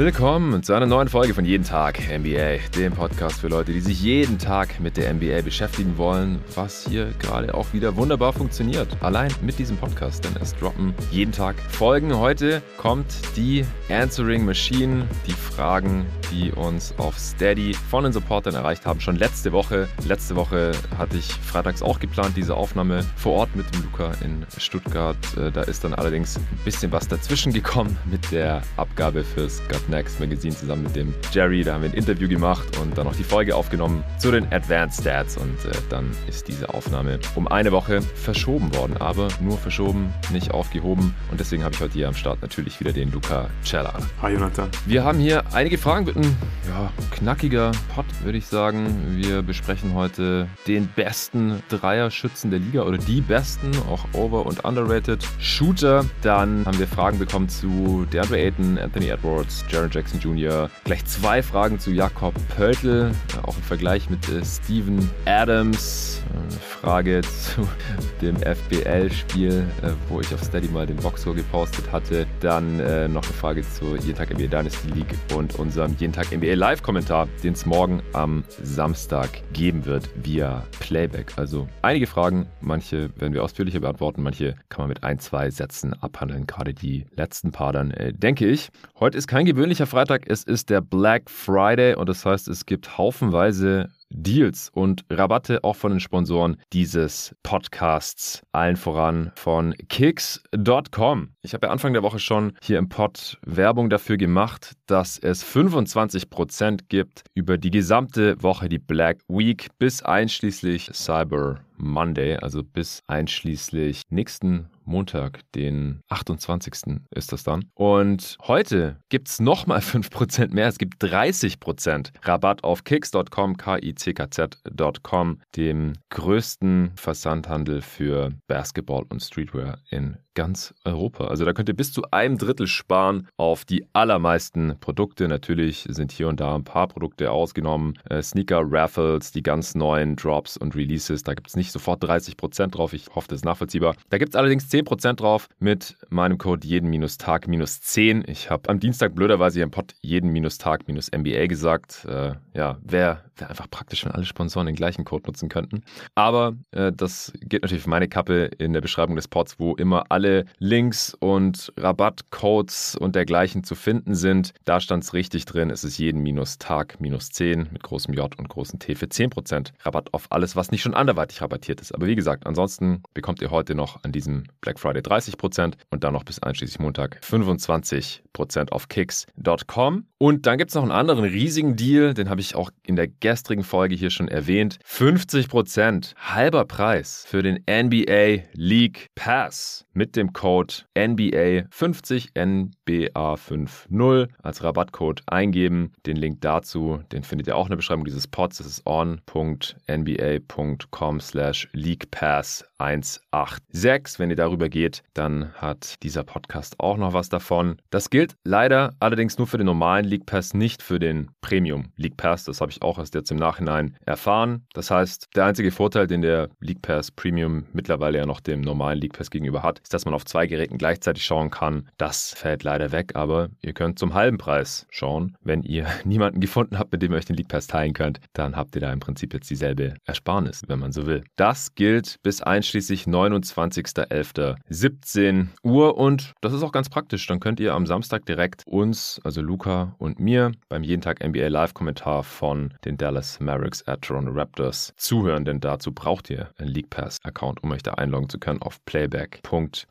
Willkommen zu einer neuen Folge von Jeden Tag NBA, dem Podcast für Leute, die sich jeden Tag mit der NBA beschäftigen wollen, was hier gerade auch wieder wunderbar funktioniert. Allein mit diesem Podcast, denn es droppen jeden Tag Folgen. Heute kommt die Answering Machine, die Fragen, die uns auf Steady von den Supportern erreicht haben, schon letzte Woche. Letzte Woche hatte ich freitags auch geplant, diese Aufnahme vor Ort mit dem Luca in Stuttgart. Äh, da ist dann allerdings ein bisschen was dazwischen gekommen mit der Abgabe fürs Gut Next Magazine zusammen mit dem Jerry. Da haben wir ein Interview gemacht und dann noch die Folge aufgenommen zu den Advanced Stats. Und äh, dann ist diese Aufnahme um eine Woche verschoben worden. Aber nur verschoben, nicht aufgehoben. Und deswegen habe ich heute hier am Start natürlich wieder den Luca Cella. Hi Jonathan. Wir haben hier einige Fragen. Wird ein ja, knackiger Pot, würde ich sagen. Wir besprechen heute den besten Dreierschützen der Liga oder die besten, auch over- und underrated Shooter. Dann haben wir Fragen bekommen zu DeAndre Ayton, Anthony Edwards, Jaron Jackson Jr. Gleich zwei Fragen zu Jakob Pöltl, auch im Vergleich mit äh, Steven Adams. Eine Frage zu dem FBL-Spiel, äh, wo ich auf Steady mal den Boxer gepostet hatte. Dann äh, noch eine Frage zur Jeden Tag NBA Dynasty League und unserem Jeden Tag NBA Live-Kommentar, den es morgen am Samstag geben wird via Playback. Also einige Fragen, manche werden wir ausführlicher beantworten, manche kann man mit ein, zwei Sätzen abhandeln. Gerade die letzten paar dann, äh, denke ich. Heute ist kein gewöhnlicher Freitag, es ist der Black Friday und das heißt, es gibt haufenweise Deals und Rabatte auch von den Sponsoren dieses Podcasts, allen voran von Kicks.com. Ich habe ja Anfang der Woche schon hier im Pod Werbung dafür gemacht, dass es 25% gibt über die gesamte Woche, die Black Week, bis einschließlich Cyber Monday, also bis einschließlich nächsten Montag, den 28. ist das dann. Und heute gibt es nochmal 5% mehr. Es gibt 30% Rabatt auf kicks.com, K-I-C-K-Z.com, dem größten Versandhandel für Basketball und Streetwear in ganz Europa. Also da könnt ihr bis zu einem Drittel sparen auf die allermeisten Produkte. Natürlich sind hier und da ein paar Produkte ausgenommen. Äh, Sneaker, Raffles, die ganz neuen Drops und Releases. Da gibt es nicht sofort 30% drauf. Ich hoffe, das ist nachvollziehbar. Da gibt es allerdings 10% drauf mit meinem Code jeden minus Tag minus 10. Ich habe am Dienstag blöderweise im Pod jeden minus Tag minus MBA gesagt. Äh, ja, wäre wär einfach praktisch, wenn alle Sponsoren den gleichen Code nutzen könnten. Aber äh, das geht natürlich für meine Kappe in der Beschreibung des Pods, wo immer alle alle Links und Rabattcodes und dergleichen zu finden sind. Da stand es richtig drin. Es ist jeden minus Tag minus 10 mit großem J und großem T für 10% Rabatt auf alles, was nicht schon anderweitig rabattiert ist. Aber wie gesagt, ansonsten bekommt ihr heute noch an diesem Black Friday 30% und dann noch bis einschließlich Montag 25% auf kicks.com. Und dann gibt es noch einen anderen riesigen Deal, den habe ich auch in der gestrigen Folge hier schon erwähnt. 50% halber Preis für den NBA League Pass mit dem Code NBA50 NBA50 als Rabattcode eingeben. Den Link dazu, den findet ihr auch in der Beschreibung dieses Pods. Das ist on.nba.com slash leaguepass 186. Wenn ihr darüber geht, dann hat dieser Podcast auch noch was davon. Das gilt leider allerdings nur für den normalen League Pass, nicht für den Premium League Pass. Das habe ich auch erst jetzt im Nachhinein erfahren. Das heißt, der einzige Vorteil, den der League Pass Premium mittlerweile ja noch dem normalen League Pass gegenüber hat, ist, dass man auf zwei Geräten gleichzeitig schauen kann. Das fällt leider weg, aber ihr könnt zum halben Preis schauen. Wenn ihr niemanden gefunden habt, mit dem ihr euch den League Pass teilen könnt, dann habt ihr da im Prinzip jetzt dieselbe Ersparnis, wenn man so will. Das gilt bis einschließlich 29.11.17 Uhr und das ist auch ganz praktisch. Dann könnt ihr am Samstag direkt uns, also Luca und mir, beim jeden Tag NBA Live-Kommentar von den Dallas Mavericks at Toronto Raptors zuhören, denn dazu braucht ihr einen League Pass-Account, um euch da einloggen zu können auf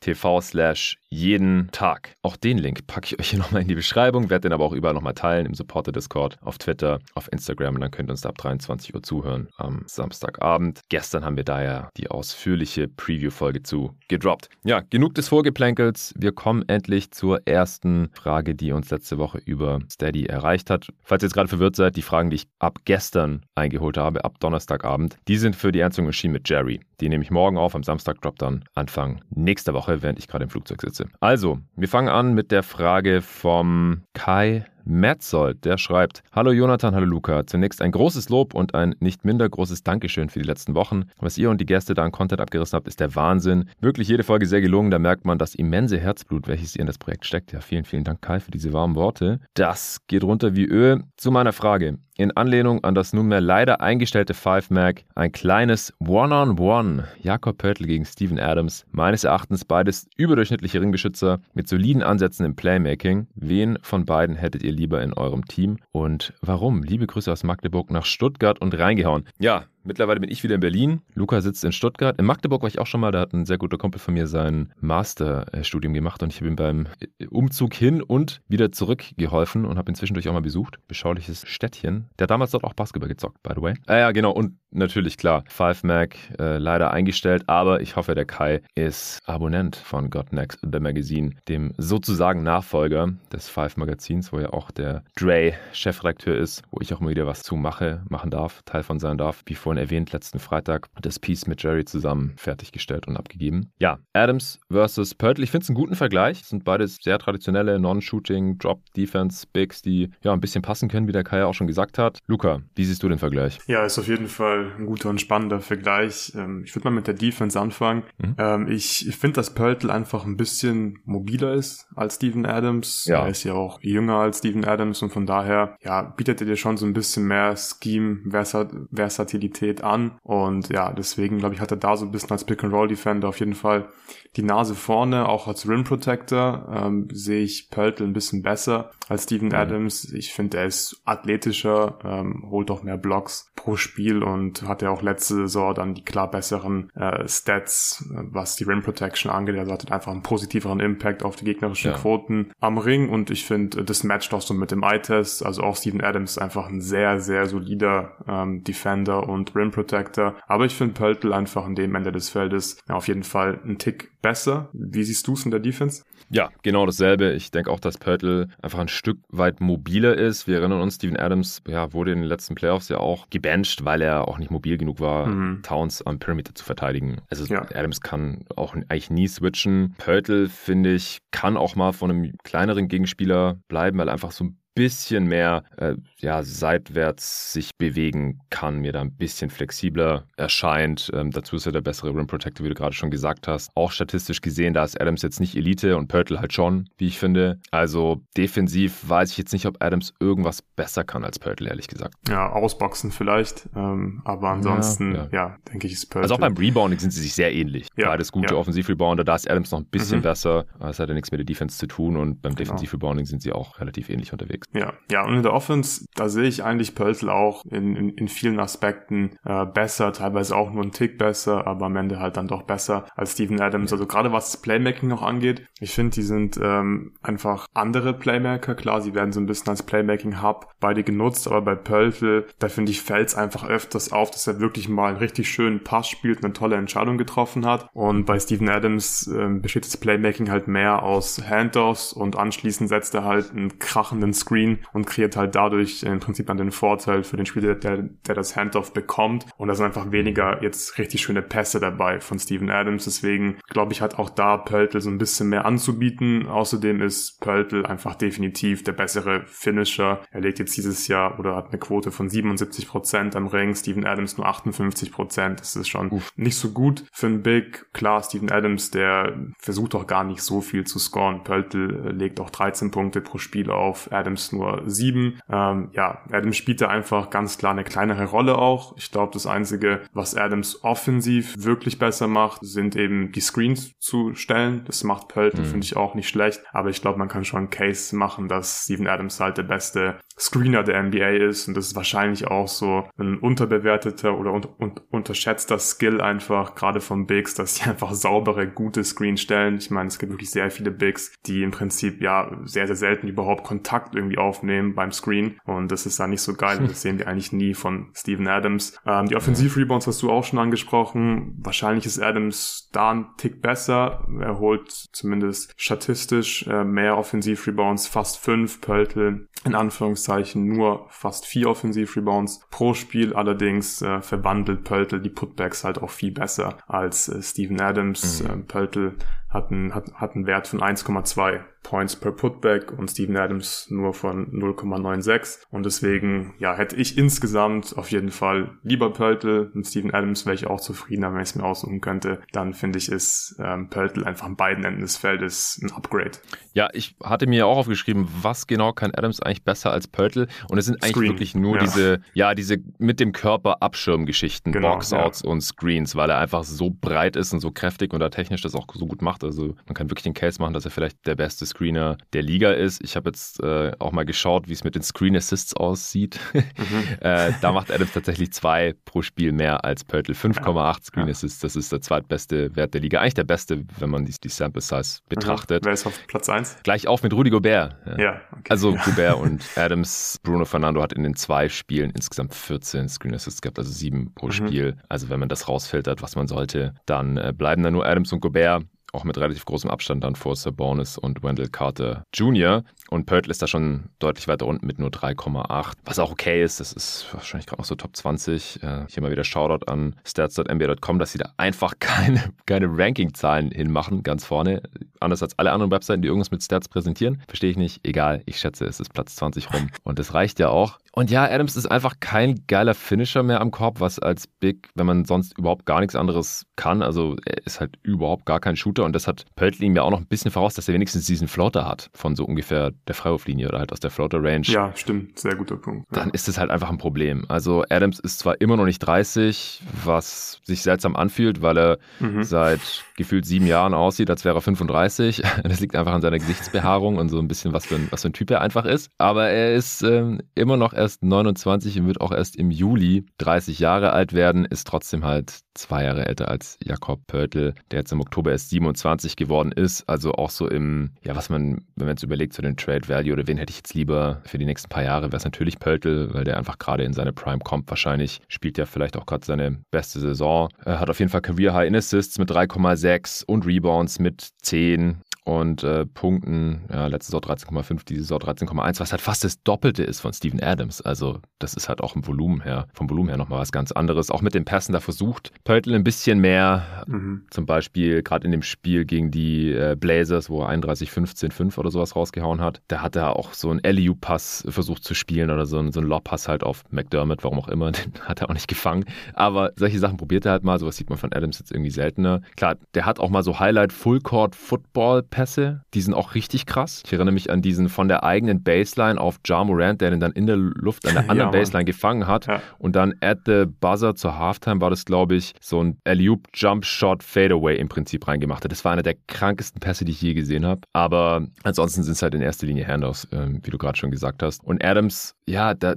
playback.tv slash jeden Tag. Auch den Link packe ich euch hier nochmal in die Beschreibung, werde den aber auch überall nochmal teilen, im Supporter-Discord, auf Twitter, auf Instagram und dann könnt ihr uns da ab 23 Uhr zuhören am Samstagabend. Gestern haben wir da ja die ausführliche Preview-Folge zu gedroppt. Ja, genug des Vorgeplänkels. Wir kommen endlich zur ersten Frage, die uns letzte Woche über Steady erreicht hat. Falls ihr jetzt gerade verwirrt seid, die Fragen, die ich ab gestern eingeholt habe, ab Donnerstagabend, die sind für die Ernstung erschienen mit Jerry. Die nehme ich morgen auf, am Samstag droppt dann Anfang nächster Woche, während ich gerade im Flugzeug sitze. Also, wir fangen an mit der Frage vom Kai Metzold, der schreibt: Hallo Jonathan, hallo Luca. Zunächst ein großes Lob und ein nicht minder großes Dankeschön für die letzten Wochen. Was ihr und die Gäste da an Content abgerissen habt, ist der Wahnsinn. Wirklich jede Folge sehr gelungen. Da merkt man das immense Herzblut, welches ihr in das Projekt steckt. Ja, vielen, vielen Dank, Kai, für diese warmen Worte. Das geht runter wie Öl. Zu meiner Frage in Anlehnung an das nunmehr leider eingestellte Five Mac ein kleines One-on-One. -on -One. Jakob Pörtl gegen Steven Adams. Meines Erachtens beides überdurchschnittliche Ringbeschützer mit soliden Ansätzen im Playmaking. Wen von beiden hättet ihr lieber in eurem Team und warum? Liebe Grüße aus Magdeburg nach Stuttgart und reingehauen. Ja, Mittlerweile bin ich wieder in Berlin. Luca sitzt in Stuttgart. In Magdeburg war ich auch schon mal. Da hat ein sehr guter Kumpel von mir sein Masterstudium gemacht und ich habe ihm beim Umzug hin und wieder zurück geholfen und habe ihn zwischendurch auch mal besucht. Beschauliches Städtchen. Der hat damals dort auch Basketball gezockt, by the way. Ah ja, genau. Und natürlich, klar, Five Mac äh, leider eingestellt, aber ich hoffe, der Kai ist Abonnent von God Next The Magazine, dem sozusagen Nachfolger des Five Magazins, wo ja auch der Dre Chefredakteur ist, wo ich auch immer wieder was zu mache, machen darf, Teil von sein darf. Vorhin erwähnt, letzten Freitag das Piece mit Jerry zusammen fertiggestellt und abgegeben. Ja, Adams versus Pörtl. Ich finde es einen guten Vergleich. Das sind beides sehr traditionelle Non-Shooting, Drop-Defense, Bigs, die ja ein bisschen passen können, wie der Kai auch schon gesagt hat. Luca, wie siehst du den Vergleich? Ja, ist auf jeden Fall ein guter und spannender Vergleich. Ähm, ich würde mal mit der Defense anfangen. Mhm. Ähm, ich finde, dass Pörtl einfach ein bisschen mobiler ist als Steven Adams. Ja. Er ist ja auch jünger als Steven Adams und von daher ja, bietet er dir schon so ein bisschen mehr Scheme, Versatilität Qualität an. Und ja, deswegen glaube ich, hat er da so ein bisschen als Pick-and-Roll-Defender auf jeden Fall die Nase vorne. Auch als Rim Protector ähm, sehe ich Pöltl ein bisschen besser als Steven mhm. Adams. Ich finde, er ist athletischer, ähm, holt auch mehr Blocks pro Spiel und hat ja auch letzte Saison dann die klar besseren äh, Stats, was die Rim Protection angeht. Also hat einfach einen positiveren Impact auf die gegnerischen ja. Quoten am Ring und ich finde, das matcht auch so mit dem Eye-Test. Also auch Steven Adams ist einfach ein sehr, sehr solider ähm, Defender und Rim Protector. Aber ich finde Pöltl einfach an dem Ende des Feldes ja, auf jeden Fall ein Tick besser. Wie siehst du es in der Defense? Ja, genau dasselbe. Ich denke auch, dass Pörtl einfach ein Stück weit mobiler ist. Wir erinnern uns, Steven Adams ja, wurde in den letzten Playoffs ja auch gebencht, weil er auch nicht mobil genug war, mhm. Towns am Perimeter zu verteidigen. Also ja. Adams kann auch eigentlich nie switchen. Pörtl, finde ich, kann auch mal von einem kleineren Gegenspieler bleiben, weil er einfach so ein bisschen mehr äh, ja, seitwärts sich bewegen kann, mir da ein bisschen flexibler erscheint. Ähm, dazu ist er der bessere Rim Protector, wie du gerade schon gesagt hast. Auch statistisch gesehen, da ist Adams jetzt nicht Elite und Pörtl halt schon, wie ich finde. Also defensiv weiß ich jetzt nicht, ob Adams irgendwas besser kann als Pörtl, ehrlich gesagt. Ja, ausboxen vielleicht, ähm, aber ansonsten, ja, ja. ja, denke ich, ist Pörtl. Also auch beim Rebounding sind sie sich sehr ähnlich. Ja, Beides gute ja. Offensiv-Rebounder, da ist Adams noch ein bisschen mhm. besser. Das hat ja nichts mit der Defense zu tun und beim genau. Defensiv-Rebounding sind sie auch relativ ähnlich unterwegs. Ja, ja, und in der Offense, da sehe ich eigentlich Pöltl auch in, in, in vielen Aspekten äh, besser, teilweise auch nur einen Tick besser, aber am Ende halt dann doch besser als Steven Adams. Also gerade was das Playmaking noch angeht, ich finde, die sind ähm, einfach andere Playmaker. Klar, sie werden so ein bisschen als Playmaking-Hub beide genutzt, aber bei Pöltl, da finde ich, fällt es einfach öfters auf, dass er wirklich mal einen richtig schönen Pass spielt, eine tolle Entscheidung getroffen hat. Und bei Steven Adams ähm, besteht das Playmaking halt mehr aus Handoffs und anschließend setzt er halt einen krachenden Screen Screen und kreiert halt dadurch im Prinzip dann den Vorteil für den Spieler, der, der das Handoff bekommt. Und da sind einfach weniger jetzt richtig schöne Pässe dabei von Steven Adams. Deswegen glaube ich, hat auch da Pöltl so ein bisschen mehr anzubieten. Außerdem ist Pöltl einfach definitiv der bessere Finisher. Er legt jetzt dieses Jahr oder hat eine Quote von 77 Prozent am Ring. Steven Adams nur 58%. Prozent. Das ist schon Uff. nicht so gut für einen Big. Klar, Steven Adams, der versucht auch gar nicht so viel zu scoren. Pöltl legt auch 13 Punkte pro Spiel auf. Adams nur sieben. Ähm, ja, Adams spielte einfach ganz klar eine kleinere Rolle auch. Ich glaube, das Einzige, was Adams offensiv wirklich besser macht, sind eben die Screens zu stellen. Das macht Pölten, mhm. finde ich auch nicht schlecht. Aber ich glaube, man kann schon einen Case machen, dass Steven Adams halt der beste Screener der NBA ist. Und das ist wahrscheinlich auch so ein unterbewerteter oder un un unterschätzter Skill einfach, gerade von Bigs, dass sie einfach saubere, gute Screens stellen. Ich meine, es gibt wirklich sehr viele Bigs, die im Prinzip ja sehr, sehr selten überhaupt Kontakt irgendwie aufnehmen beim Screen und das ist da nicht so geil. Das sehen wir eigentlich nie von Steven Adams. Ähm, die Offensiv-Rebounds hast du auch schon angesprochen. Wahrscheinlich ist Adams da ein Tick besser. Er holt zumindest statistisch äh, mehr Offensiv-Rebounds, fast fünf. Pöltl in Anführungszeichen nur fast vier Offensiv-Rebounds pro Spiel. Allerdings äh, verwandelt Pöltl die Putbacks halt auch viel besser als äh, Steven Adams. Mhm. Äh, Pöltl hat einen, hat, hat einen Wert von 1,2 Points per Putback und Steven Adams nur von 0,96 und deswegen, ja, hätte ich insgesamt auf jeden Fall lieber Pöltl und Steven Adams wäre ich auch zufriedener, wenn ich es mir aussuchen könnte. Dann finde ich, ist ähm, Pöltl einfach an beiden Enden des Feldes ein Upgrade. Ja, ich hatte mir auch aufgeschrieben, was genau kann Adams eigentlich besser als Pöltl und es sind eigentlich Screen, wirklich nur ja. diese, ja, diese mit dem Körper Abschirmgeschichten, genau, Boxouts ja. und Screens, weil er einfach so breit ist und so kräftig und da technisch das auch so gut macht. Also man kann wirklich den Case machen, dass er vielleicht der beste Screener der Liga ist. Ich habe jetzt äh, auch mal geschaut, wie es mit den Screen Assists aussieht. Mhm. äh, da macht Adams tatsächlich zwei pro Spiel mehr als Pöltl. 5,8 Screen ja. Assists, das ist der zweitbeste Wert der Liga. Eigentlich der beste, wenn man die, die Sample Size mhm. betrachtet. Mhm. Wer ist auf Platz 1? Gleich auf mit Rudi Gobert. Ja, ja okay. Also Gobert und Adams. Bruno Fernando hat in den zwei Spielen insgesamt 14 Screen Assists gehabt, also sieben pro mhm. Spiel. Also wenn man das rausfiltert, was man sollte, dann äh, bleiben da nur Adams und Gobert auch mit relativ großem Abstand dann vor Sabonis und Wendell Carter Jr. Und Pörtl ist da schon deutlich weiter unten mit nur 3,8, was auch okay ist. Das ist wahrscheinlich gerade noch so Top 20. Äh, hier mal wieder Shoutout an stats.nba.com, dass sie da einfach keine, keine Ranking-Zahlen hinmachen, ganz vorne. Anders als alle anderen Webseiten, die irgendwas mit Stats präsentieren. Verstehe ich nicht. Egal, ich schätze, es ist Platz 20 rum. Und das reicht ja auch. Und ja, Adams ist einfach kein geiler Finisher mehr am Korb, was als Big, wenn man sonst überhaupt gar nichts anderes kann. Also er ist halt überhaupt gar kein Shooter und das hat Pöltl ihm ja auch noch ein bisschen voraus, dass er wenigstens diesen Floater hat von so ungefähr der Freiwurflinie oder halt aus der Floater Range. Ja, stimmt, sehr guter Punkt. Ja. Dann ist es halt einfach ein Problem. Also Adams ist zwar immer noch nicht 30, was sich seltsam anfühlt, weil er mhm. seit gefühlt sieben Jahren aussieht, als wäre er 35. Das liegt einfach an seiner Gesichtsbehaarung und so ein bisschen, was für ein, was für ein Typ er einfach ist. Aber er ist ähm, immer noch erst 29 und wird auch erst im Juli 30 Jahre alt werden, ist trotzdem halt zwei Jahre älter als Jakob Pörtl, der jetzt im Oktober erst 27 geworden ist. Also auch so im, ja, was man, wenn man jetzt überlegt, so den Trade Value oder wen hätte ich jetzt lieber für die nächsten paar Jahre, wäre es natürlich Pöltl, weil der einfach gerade in seine Prime kommt. Wahrscheinlich spielt ja vielleicht auch gerade seine beste Saison. Er hat auf jeden Fall Career High in Assists mit 3,6 und Rebounds mit 10 und äh, Punkten, ja, letzte Saison 13,5, diese Saison 13,1, was halt fast das Doppelte ist von Steven Adams. Also das ist halt auch im Volumen her, vom Volumen her nochmal was ganz anderes. Auch mit den Pässen, da versucht Pöltl ein bisschen mehr, mhm. zum Beispiel gerade in dem Spiel gegen die äh, Blazers, wo er 31, 15, 5 oder sowas rausgehauen hat, da hat er auch so einen LEU-Pass versucht zu spielen oder so einen, so einen Lob-Pass halt auf McDermott, warum auch immer, den hat er auch nicht gefangen. Aber solche Sachen probiert er halt mal, sowas sieht man von Adams jetzt irgendwie seltener. Klar, der hat auch mal so Highlight Full Court Football Pässe, die sind auch richtig krass. Ich erinnere mich an diesen von der eigenen Baseline auf Ja Morant, der den dann in der Luft an der anderen ja, Baseline gefangen hat ja. und dann at the buzzer zur Halftime war das, glaube ich, so ein Alley-Oop Jump Shot Fadeaway im Prinzip reingemacht hat. Das war einer der krankesten Pässe, die ich je gesehen habe. Aber ansonsten sind es halt in erster Linie Handoffs, äh, wie du gerade schon gesagt hast. Und Adams, ja, da,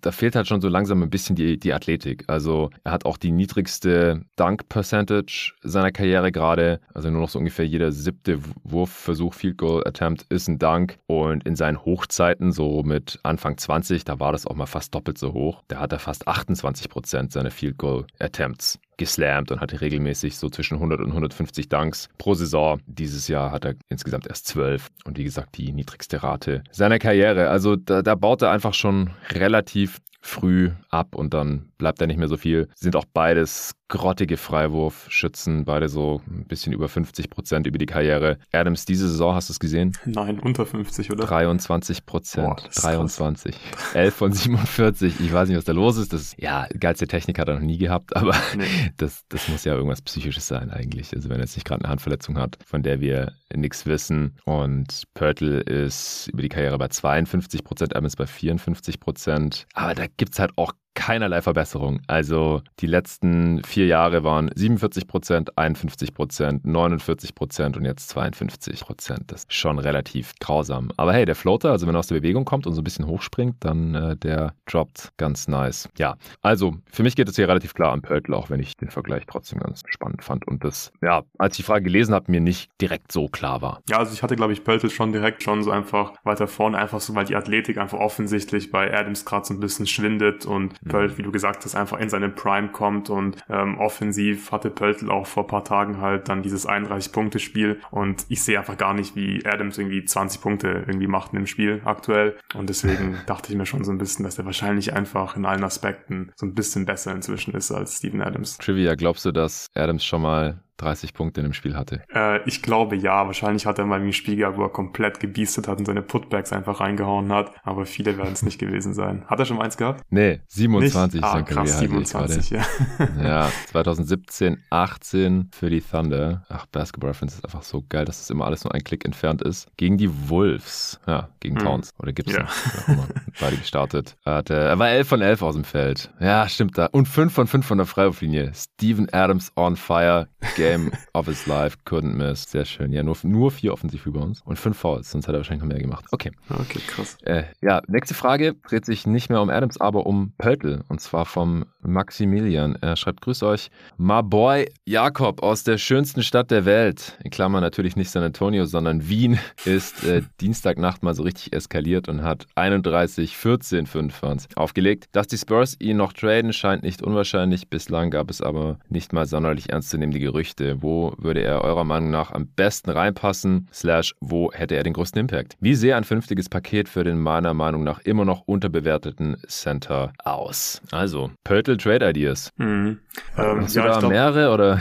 da fehlt halt schon so langsam ein bisschen die, die Athletik. Also er hat auch die niedrigste Dunk-Percentage seiner Karriere gerade. Also nur noch so ungefähr jeder siebte Wurfversuch, Field Goal Attempt ist ein Dunk. Und in seinen Hochzeiten, so mit Anfang 20, da war das auch mal fast doppelt so hoch. Da hat er fast 28 Prozent seiner Field Goal Attempts geslammt und hatte regelmäßig so zwischen 100 und 150 Dunks pro Saison. Dieses Jahr hat er insgesamt erst 12 und wie gesagt die niedrigste Rate seiner Karriere. Also da, da baut er einfach schon relativ früh ab und dann bleibt da nicht mehr so viel. Sind auch beides grottige Freiwurfschützen, beide so ein bisschen über 50 Prozent über die Karriere. Adams, diese Saison, hast du es gesehen? Nein, unter 50, oder? 23 Prozent. 23. 11 von 47. Ich weiß nicht, was da los ist. Das, ja, geilste Technik hat er noch nie gehabt, aber nee. das, das muss ja irgendwas Psychisches sein eigentlich. Also wenn er jetzt nicht gerade eine Handverletzung hat, von der wir nichts wissen. Und Pörtl ist über die Karriere bei 52 Prozent, Adams bei 54 Prozent. Aber da gibt es halt auch keinerlei Verbesserung. Also die letzten vier Jahre waren 47 Prozent, 51 Prozent, 49 Prozent und jetzt 52 Prozent. Das ist schon relativ grausam. Aber hey, der Floater, also wenn er aus der Bewegung kommt und so ein bisschen hochspringt, dann äh, der droppt ganz nice. Ja, also für mich geht es hier relativ klar am Pöltl, auch wenn ich den Vergleich trotzdem ganz spannend fand und das, ja, als ich die Frage gelesen habe, mir nicht direkt so klar war. Ja, also ich hatte, glaube ich, Pöltl schon direkt schon so einfach weiter vorne, einfach so, weil die Athletik einfach offensichtlich bei Adams gerade so ein bisschen schwindet und Pöltl, wie du gesagt hast, einfach in seine Prime kommt und ähm, offensiv hatte Pöltl auch vor paar Tagen halt dann dieses 31-Punkte-Spiel und ich sehe einfach gar nicht, wie Adams irgendwie 20 Punkte irgendwie macht in dem Spiel aktuell und deswegen dachte ich mir schon so ein bisschen, dass er wahrscheinlich einfach in allen Aspekten so ein bisschen besser inzwischen ist als Steven Adams. Trivia, glaubst du, dass Adams schon mal 30 Punkte in dem Spiel hatte? Äh, ich glaube ja. Wahrscheinlich hat er mal ein Spiel gehabt, wo er komplett gebiestet hat und seine Putbacks einfach reingehauen hat. Aber viele werden es nicht gewesen sein. Hat er schon mal eins gehabt? Nee, 27 nicht? Ah, krass, 27, ja. ja, 2017, 18 für die Thunder. Ach, Basketball Reference ist einfach so geil, dass das immer alles nur ein Klick entfernt ist. Gegen die Wolves. Ja, gegen hm. Towns. Oder Gibson. Ja. Beide gestartet. Er, hatte, er war 11 von 11 aus dem Feld. Ja, stimmt da. Und 5 von 5 von der Freiwurflinie. Steven Adams on fire. Game of his life. Couldn't miss. Sehr schön. Ja, nur, nur vier offensiv über uns. Und fünf Fouls. Sonst hat er wahrscheinlich noch mehr gemacht. Okay. Okay, krass. Äh, ja, nächste Frage dreht sich nicht mehr um Adams, aber um Pöltl. Und zwar vom Maximilian. Er schreibt, grüß euch. My boy Jakob aus der schönsten Stadt der Welt. In Klammern natürlich nicht San Antonio, sondern Wien ist äh, Dienstagnacht mal so richtig eskaliert und hat 31, 14, 5 aufgelegt. Dass die Spurs ihn noch traden, scheint nicht unwahrscheinlich. Bislang gab es aber nicht mal sonderlich ernstzunehmende Gerüchte. Wo würde er eurer Meinung nach am besten reinpassen? Slash, wo hätte er den größten Impact? Wie sähe ein vernünftiges Paket für den meiner Meinung nach immer noch unterbewerteten Center aus? Also, Pörtl Trade Ideas. Mhm. Ähm, Hast ja, du da glaub, mehrere oder?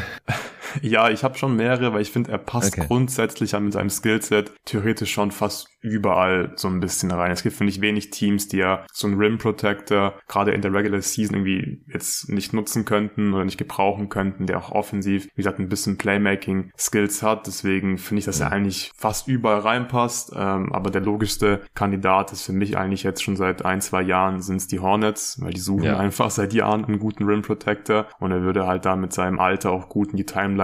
Ja, ich habe schon mehrere, weil ich finde, er passt okay. grundsätzlich mit seinem Skillset theoretisch schon fast überall so ein bisschen rein. Es gibt, finde ich, wenig Teams, die ja so einen Rim Protector gerade in der Regular Season irgendwie jetzt nicht nutzen könnten oder nicht gebrauchen könnten, der auch offensiv, wie gesagt, ein bisschen Playmaking Skills hat. Deswegen finde ich, dass er eigentlich fast überall reinpasst. Ähm, aber der logischste Kandidat ist für mich eigentlich jetzt schon seit ein, zwei Jahren sind es die Hornets, weil die suchen ja. einfach seit Jahren einen guten Rim Protector und er würde halt da mit seinem Alter auch gut in die Timeline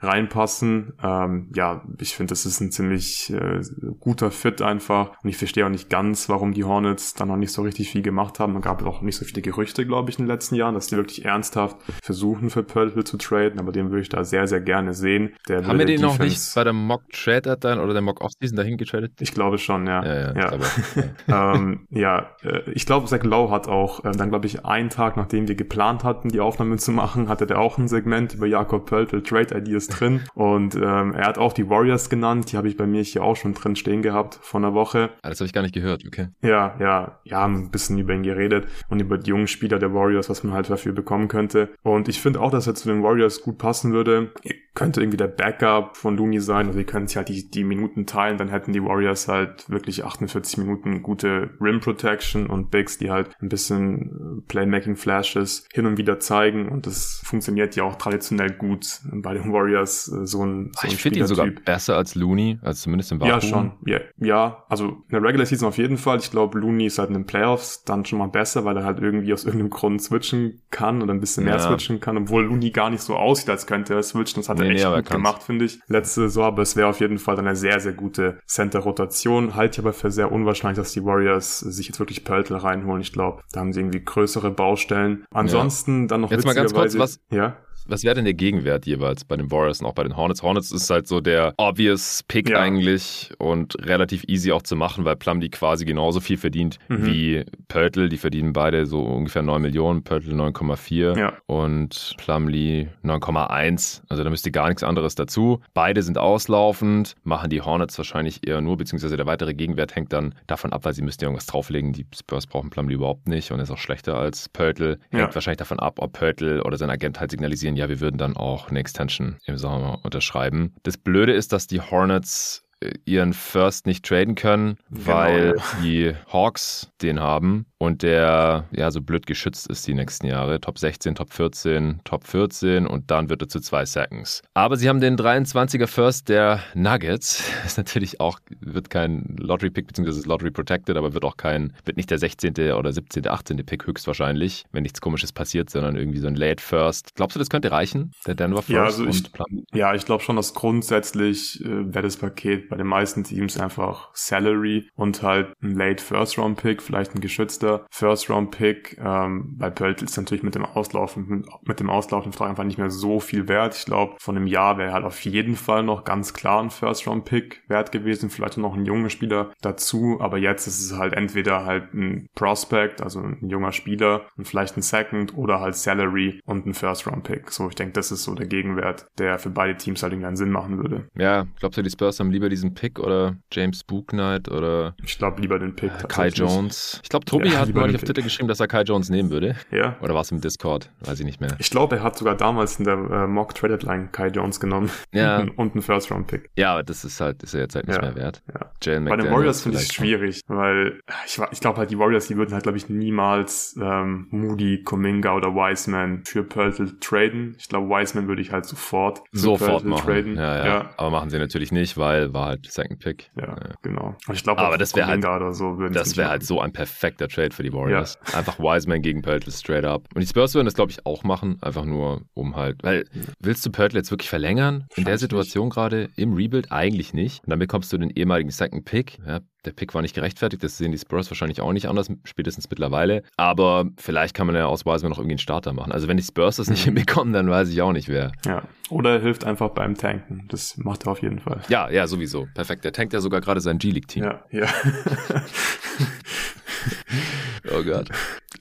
reinpassen. Ähm, ja, ich finde, das ist ein ziemlich äh, guter Fit einfach. Und ich verstehe auch nicht ganz, warum die Hornets da noch nicht so richtig viel gemacht haben. Man gab auch nicht so viele Gerüchte, glaube ich, in den letzten Jahren, dass die wirklich ernsthaft versuchen, für Purple zu traden. Aber den würde ich da sehr, sehr gerne sehen. Der haben wir den Defense noch nicht bei der Mock Trade dann oder der Mock Offseason dahin getradet? Ich glaube schon, ja. Ja, ja. Ja, ich, ähm, ja äh, ich glaube, Zach Lowe hat auch äh, dann, glaube ich, einen Tag, nachdem wir geplant hatten, die Aufnahme zu machen, hatte der auch ein Segment über Jakob Pöltl Trade Ideas drin. Und ähm, er hat auch die Warriors genannt. Die habe ich bei mir hier auch schon drin stehen gehabt von der Woche. Ah, das habe ich gar nicht gehört, okay. Ja, ja, ja, ein bisschen über ihn geredet und über die jungen Spieler der Warriors, was man halt dafür bekommen könnte. Und ich finde auch, dass er zu den Warriors gut passen würde. Er könnte irgendwie der Backup von Looney sein. Also, die können sich halt die, die Minuten teilen. Dann hätten die Warriors halt wirklich 48 Minuten gute Rim Protection und Bigs, die halt ein bisschen äh, Playmaking Flashes hin und wieder zeigen. Und das funktioniert ja auch traditionell gut bei den Warriors äh, so ein, so ein Ich finde ihn sogar besser als Looney, als zumindest im Vakuum. Ja, schon. Ja, ja, also in der Regular Season auf jeden Fall. Ich glaube, Looney ist halt in den Playoffs dann schon mal besser, weil er halt irgendwie aus irgendeinem Grund switchen kann oder ein bisschen mehr ja. switchen kann, obwohl Looney gar nicht so aussieht, als könnte er switchen. Das hat nee, er echt nee, gut gemacht, finde ich. Letzte Saison, aber es wäre auf jeden Fall dann eine sehr, sehr gute Center-Rotation. Halte ich aber für sehr unwahrscheinlich, dass die Warriors sich jetzt wirklich Pöltl reinholen. Ich glaube, da haben sie irgendwie größere Baustellen. Ansonsten ja. dann noch Jetzt mal ganz kurz, was, ja? Was wäre denn der Gegenwert jeweils bei den Warriors und auch bei den Hornets? Hornets ist halt so der obvious Pick ja. eigentlich und relativ easy auch zu machen, weil Plum quasi genauso viel verdient mhm. wie Pörtl. Die verdienen beide so ungefähr 9 Millionen, Pörtl 9,4 ja. und Plumlee 9,1. Also da müsste gar nichts anderes dazu. Beide sind auslaufend, machen die Hornets wahrscheinlich eher nur, beziehungsweise der weitere Gegenwert hängt dann davon ab, weil sie müssten irgendwas drauflegen. Die Spurs brauchen Plumlee überhaupt nicht und ist auch schlechter als Pörtl. Hängt ja. wahrscheinlich davon ab, ob Pörtl oder sein Agent halt signalisieren, ja, wir würden dann auch eine Extension im Sommer unterschreiben. Das Blöde ist, dass die Hornets äh, ihren First nicht traden können, genau. weil die Hawks den haben und der ja so blöd geschützt ist die nächsten Jahre. Top 16, Top 14, Top 14 und dann wird er zu zwei Seconds. Aber sie haben den 23er First der Nuggets. Ist natürlich auch, wird kein Lottery Pick, beziehungsweise Lottery Protected, aber wird auch kein, wird nicht der 16. oder 17., 18. Pick höchstwahrscheinlich, wenn nichts komisches passiert, sondern irgendwie so ein Late First. Glaubst du, das könnte reichen? Der Denver First ja, also ich, Ja, ich glaube schon, dass grundsätzlich äh, wäre das Paket bei den meisten Teams einfach Salary und halt ein Late First Round Pick, vielleicht ein geschützter guter First-Round-Pick. Ähm, bei Pöltl ist natürlich mit dem Auslaufen, mit, dem Auslaufen Vertrag einfach nicht mehr so viel wert. Ich glaube, von einem Jahr wäre halt auf jeden Fall noch ganz klar ein First-Round-Pick wert gewesen. Vielleicht noch ein junger Spieler dazu. Aber jetzt ist es halt entweder halt ein Prospect, also ein junger Spieler und vielleicht ein Second oder halt Salary und ein First-Round-Pick. So, ich denke, das ist so der Gegenwert, der für beide Teams halt irgendeinen Sinn machen würde. Ja, glaubst du, die Spurs haben lieber diesen Pick oder James Booknight oder ich glaube lieber den Pick. Kai Jones. Ich glaube, Tobi ja hat neulich auf Twitter geschrieben, dass er Kai Jones nehmen würde. Ja. Oder war es im Discord? Weiß ich nicht mehr. Ich glaube, er hat sogar damals in der äh, Mock Traded Line Kai Jones genommen. Ja. und einen First Round Pick. Ja, aber das ist halt, ist ja jetzt halt nicht Ja. mehr wert. Ja. Jalen Bei den Warriors finde ich es schwierig, weil ich, ich glaube halt, die Warriors, die würden halt, glaube ich, niemals ähm, Moody, Kuminga oder Wiseman für Purtle traden. Ich glaube, Wiseman würde ich halt sofort Sofort machen. Ja, ja, ja. Aber machen sie natürlich nicht, weil war halt Second Pick. Ja, Äh, genau. Und ich glaube, Aber das wär halt- so Das wäre halt so ein perfekter Trade für die Warriors. Einfach Wiseman gegen Purtle straight up. Und die Spurs würden das, glaube ich, auch machen. Einfach nur, um halt. Weil, willst du Purtle jetzt wirklich verlängern? In der Situation gerade im Rebuild? Eigentlich nicht. Und dann bekommst du den ehemaligen Second Pick. Ja, der Pick war nicht gerechtfertigt. Das sehen die Spurs wahrscheinlich auch nicht anders, spätestens mittlerweile. Aber vielleicht kann man ja aus Wiseman noch irgendwie einen Starter machen. Also, wenn die Spurs das nicht Mhm. hinbekommen, dann weiß ich auch nicht wer. Ja. Oder er hilft einfach beim Tanken. Das macht er auf jeden Fall. Ja, ja, sowieso. Perfekt. Der tankt ja sogar gerade sein G-League-Team. Ja, ja. Oh Gott.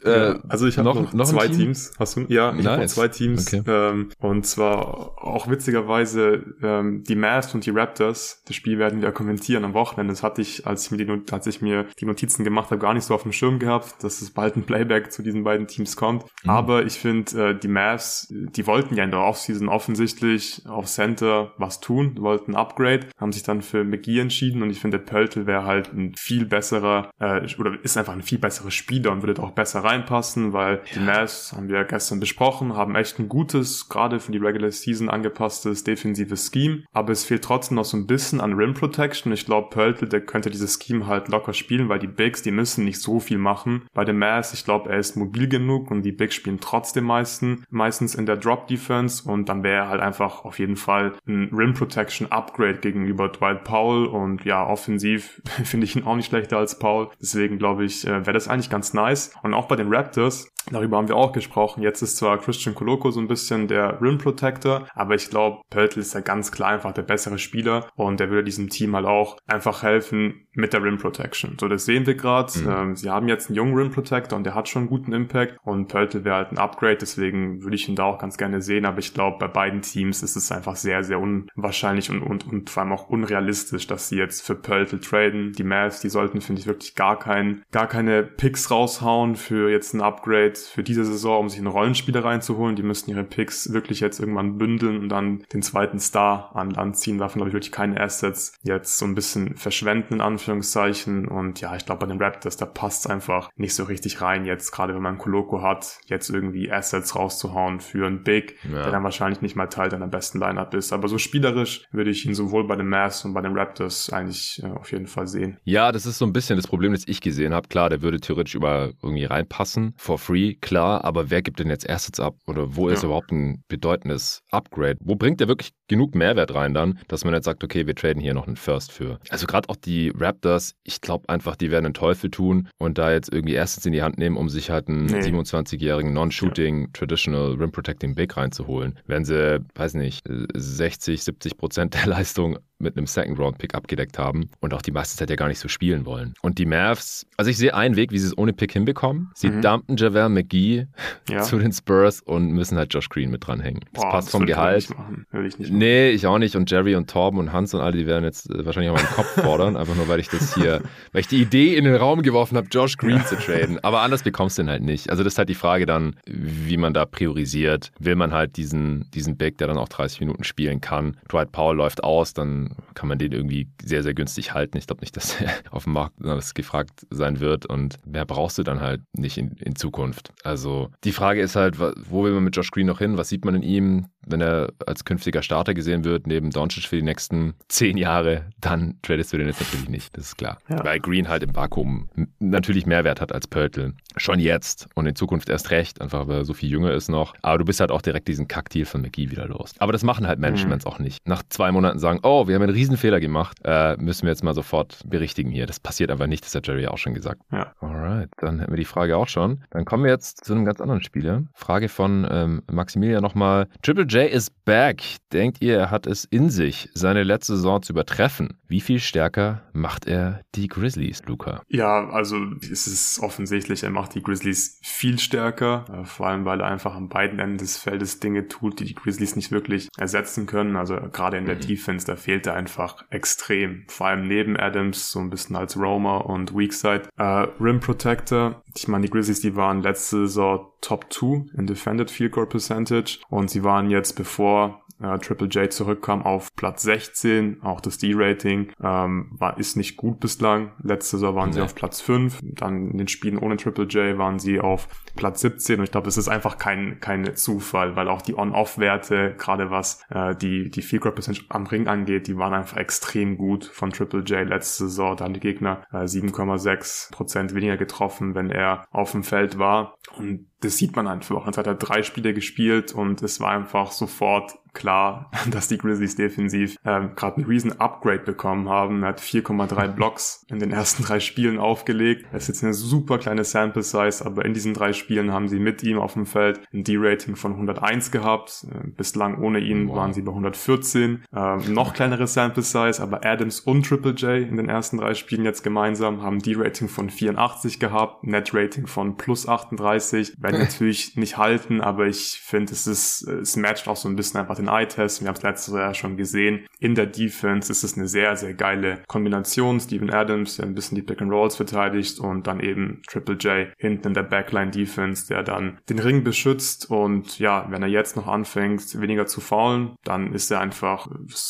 Äh, also ich habe noch, noch ein zwei Team? Teams. Hast du? Ja, ich habe noch Nice. zwei Teams. Okay. Ähm, und zwar auch witzigerweise ähm, die Mavs und die Raptors. Das Spiel werden wir kommentieren am Wochenende. Das hatte ich, als ich mir die, als ich mir die Notizen gemacht habe, gar nicht so auf dem Schirm gehabt, dass es bald ein Playback zu diesen beiden Teams kommt. Mhm. Aber ich finde, äh, die Mavs, die wollten ja in der Offseason offensichtlich auf Center was tun, wollten ein Upgrade, haben sich dann für McGee entschieden und ich finde, Pöltl wäre halt ein viel besserer äh, oder ist einfach ein viel besserer Spieler und würde auch besser reinpassen, weil die Mavs, haben wir ja gestern besprochen, haben echt ein gutes, gerade für die Regular Season angepasstes defensives Scheme, aber es fehlt trotzdem noch so ein bisschen an Rim Protection. Ich glaube, Pöltl, der könnte dieses Scheme halt locker spielen, weil die Bigs, die müssen nicht so viel machen. Bei den Mavs, ich glaube, er ist mobil genug und die Bigs spielen trotzdem meisten, meistens in der Drop Defense und dann wäre er halt einfach auf jeden Fall ein Rim Protection Upgrade gegenüber Dwight Powell und ja, offensiv finde ich ihn auch nicht schlechter als Paul. Deswegen glaube ich, äh, wäre das eigentlich ganz nice. Und auch bei den Raptors, darüber haben wir auch gesprochen. Jetzt ist zwar Christian Koloko so ein bisschen der Rim Protector, aber ich glaube, Pöltl ist ja ganz klar einfach der bessere Spieler und der würde diesem Team halt auch einfach helfen mit der Rim Protection. So, das sehen wir gerade. Mhm. Ähm, sie haben jetzt einen jungen Rim Protector und der hat schon einen guten Impact und Pöltl wäre halt ein Upgrade, deswegen würde ich ihn da auch ganz gerne sehen, aber ich glaube, bei beiden Teams ist es einfach sehr, sehr unwahrscheinlich und, und, und vor allem auch unrealistisch, dass sie jetzt für Pöltl traden. Die Mavs, die sollten, finde ich, wirklich gar kein, gar keine Picks raushauen für jetzt ein Upgrade für diese Saison, um sich einen Rollenspieler reinzuholen. Die müssten ihre Picks wirklich jetzt irgendwann bündeln und dann den zweiten Star an Land ziehen. Davon habe ich wirklich keine Assets jetzt so ein bisschen verschwenden, in Anführungszeichen. Und ja, ich glaube, bei den Raptors, da passt es einfach nicht so richtig rein jetzt, gerade wenn man Koloko hat, jetzt irgendwie Assets rauszuhauen für einen Big, Ja. der dann wahrscheinlich nicht mal Teil deiner besten Lineup ist. Aber so spielerisch würde ich ihn sowohl bei den Mavs und bei den Raptors eigentlich äh, auf jeden Fall sehen. Ja, das ist so ein bisschen das Problem, das ich gesehen habe. Klar, der würde theoretisch über irgendwie reinpassen, for free, klar, aber wer gibt denn jetzt Assets ab? Oder wo ist Ja. überhaupt ein bedeutendes Upgrade? Wo bringt der wirklich genug Mehrwert rein dann, dass man jetzt sagt, okay, wir traden hier noch einen First für? Also gerade auch die Raptors, ich glaube einfach, die werden einen Teufel tun und da jetzt irgendwie Assets in die Hand nehmen, um sich halt einen Nee. 27-jährigen Non-Shooting Traditional Rim Protecting Big reinzuholen. Wenn sie, weiß nicht, 60, 70 Prozent der Leistung mit einem Second-Round-Pick abgedeckt haben und auch die meiste Zeit ja gar nicht so spielen wollen. Und die Mavs, also ich sehe einen Weg, wie sie es ohne Pick hinbekommen. Sie Mhm. dumpen Javel McGee Ja. zu den Spurs und müssen halt Josh Green mit dranhängen. Das Boah, passt vom würde ich Gehalt. Nicht machen. Würde ich nicht machen. Nee, ich auch nicht. Und Jerry und Torben und Hans und alle, die werden jetzt äh, wahrscheinlich auch meinen Kopf fordern, einfach nur, weil ich das hier, weil ich die Idee in den Raum geworfen habe, Josh Green zu traden. Aber anders bekommst du den halt nicht. Also das ist halt die Frage dann, wie man da priorisiert. Will man halt diesen, diesen Big, der dann auch 30 Minuten spielen kann. Dwight Powell läuft aus, dann kann man den irgendwie sehr, sehr günstig halten. Ich glaube nicht, dass er auf dem Markt gefragt sein wird. Und mehr brauchst du dann halt nicht in, in Zukunft. Also die Frage ist halt, wo will man mit Josh Green noch hin? Was sieht man in ihm? Wenn er als künftiger Starter gesehen wird, neben Doncic für die nächsten zehn Jahre, dann tradest du den jetzt natürlich nicht. Das ist klar. Ja. Weil Green halt im Vakuum natürlich mehr Wert hat als Pörtl. Schon jetzt und in Zukunft erst recht, einfach weil er so viel jünger ist noch. Aber du bist halt auch direkt diesen Kackdeal von McGee wieder los. Aber das machen halt Managements auch nicht. Nach zwei Monaten sagen, oh, wir haben einen Riesenfehler gemacht, äh, müssen wir jetzt mal sofort berichtigen hier. Das passiert einfach nicht, das hat Jerry auch schon gesagt. Ja. Alright, dann hätten wir die Frage auch schon. Dann kommen wir jetzt zu einem ganz anderen Spieler. Frage von ähm, Maximilian nochmal. Triple J J is back. Denkt ihr, er hat es in sich, seine letzte Saison zu übertreffen? Wie viel stärker macht er die Grizzlies, Luca? Ja, also es ist offensichtlich, er macht die Grizzlies viel stärker, äh, vor allem weil er einfach an beiden Enden des Feldes Dinge tut, die die Grizzlies nicht wirklich ersetzen können. Also gerade in der mhm. Defense, da fehlt er einfach extrem. Vor allem neben Adams so ein bisschen als Roamer und Weakside. Äh, Rim Protector, ich meine, die Grizzlies, die waren letzte Saison Top 2 in Defended Field Goal Percentage und sie waren jetzt, bevor äh, Triple J zurückkam auf Platz 16. Auch das D-Rating ähm, war ist nicht gut bislang. Letzte Saison waren nee. sie auf Platz 5. Dann in den Spielen ohne Triple J waren sie auf Platz 17. Und ich glaube, es ist einfach kein, kein Zufall, weil auch die On-Off-Werte, gerade was äh, die, die Field Goal Percentage am Ring angeht, die waren einfach extrem gut von Triple J letzte Saison. Da haben die Gegner äh, 7,6 Prozent weniger getroffen, wenn er auf dem Feld war. Und das sieht man einfach. Jetzt hat er drei Spiele gespielt und es war einfach sofort klar, dass die Grizzlies defensiv ähm, gerade ein riesen Upgrade bekommen haben. Er hat 4,3 Blocks in den ersten drei Spielen aufgelegt. Das ist jetzt eine super kleine Sample Size, aber in diesen drei Spielen haben sie mit ihm auf dem Feld ein D-Rating von 101 gehabt. Äh, bislang ohne ihn wow. waren sie bei 114. Ähm, noch kleinere Sample Size, aber Adams und Triple J in den ersten drei Spielen jetzt gemeinsam haben D-Rating von 84 gehabt, Net-Rating von plus 38. Werden natürlich nicht halten, aber ich finde, es ist, es matcht auch so ein bisschen einfach den Eye-Test. Wir haben es letztes Jahr schon gesehen. In der Defense ist es eine sehr, sehr geile Kombination. Steven Adams, der ein bisschen die Pick and Rolls verteidigt und dann eben Triple J hinten in der Backline Defense, der dann den Ring beschützt und ja, wenn er jetzt noch anfängt, weniger zu faulen, dann ist er einfach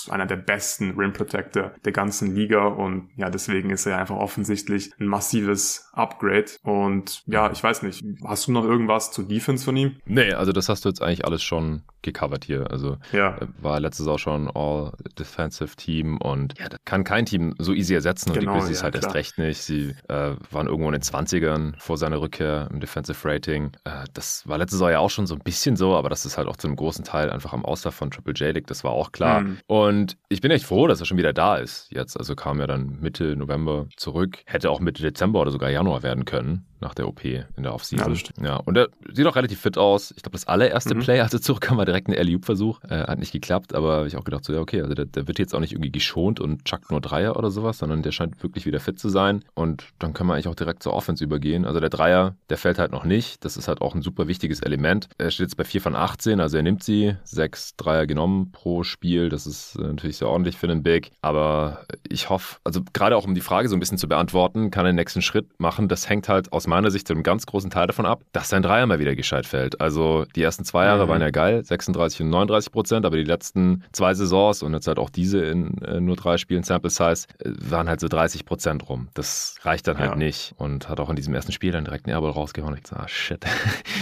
einer der besten Rim Protector der ganzen Liga und ja, deswegen ist er einfach offensichtlich ein massives Upgrade und ja, ich weiß nicht, hast du noch irgendwas zur Defense von ihm? Nee, also das hast du jetzt eigentlich alles schon gecovert hier. Also ja. Äh, war letztes Jahr schon All-Defensive Team und ja, das kann kein Team so easy ersetzen und genau, die Grizzlies ja, halt klar. erst recht nicht. Sie äh, waren irgendwo in den 20ern vor seiner Rückkehr im Defensive Rating. Äh, das war letztes Jahr ja auch schon so ein bisschen so, aber das ist halt auch zu einem großen Teil einfach am Auslauf von Triple J liegt, das war auch klar. Mhm. Und ich bin echt froh, dass er schon wieder da ist jetzt. Also kam er dann Mitte November zurück. Hätte auch Mitte Dezember oder sogar Januar werden können nach der OP in der Offseason. Ja, ja, und er sieht auch relativ fit aus. Ich glaube, das allererste mhm. Play, als er zurückkam, war direkt ein Alley-Versuch. Äh, hat nicht geklappt, aber habe ich auch gedacht, so, ja, okay, also der, der, wird jetzt auch nicht irgendwie geschont und chuckt nur Dreier oder sowas, sondern der scheint wirklich wieder fit zu sein. Und dann können wir eigentlich auch direkt zur Offense übergehen. Also der Dreier, der fällt halt noch nicht. Das ist halt auch ein super wichtiges Element. Er steht jetzt bei 4 von 18, also er nimmt sie. Sechs Dreier genommen pro Spiel. Das ist äh, natürlich sehr ordentlich für den Big. Aber ich hoffe, also gerade auch um die Frage so ein bisschen zu beantworten, kann er den nächsten Schritt machen. Das hängt halt aus meiner Sicht zu einem ganz großen Teil davon ab, dass sein Dreier mal wieder gescheit fällt. Also die ersten zwei Jahre mhm. waren ja geil, 36 und 39 Prozent, aber die letzten zwei Saisons und jetzt halt auch diese in äh, nur drei Spielen Sample Size äh, waren halt so 30 Prozent rum. Das reicht dann halt ja. nicht und hat auch in diesem ersten Spiel dann direkt einen Airball rausgehauen. Ich so, ah shit,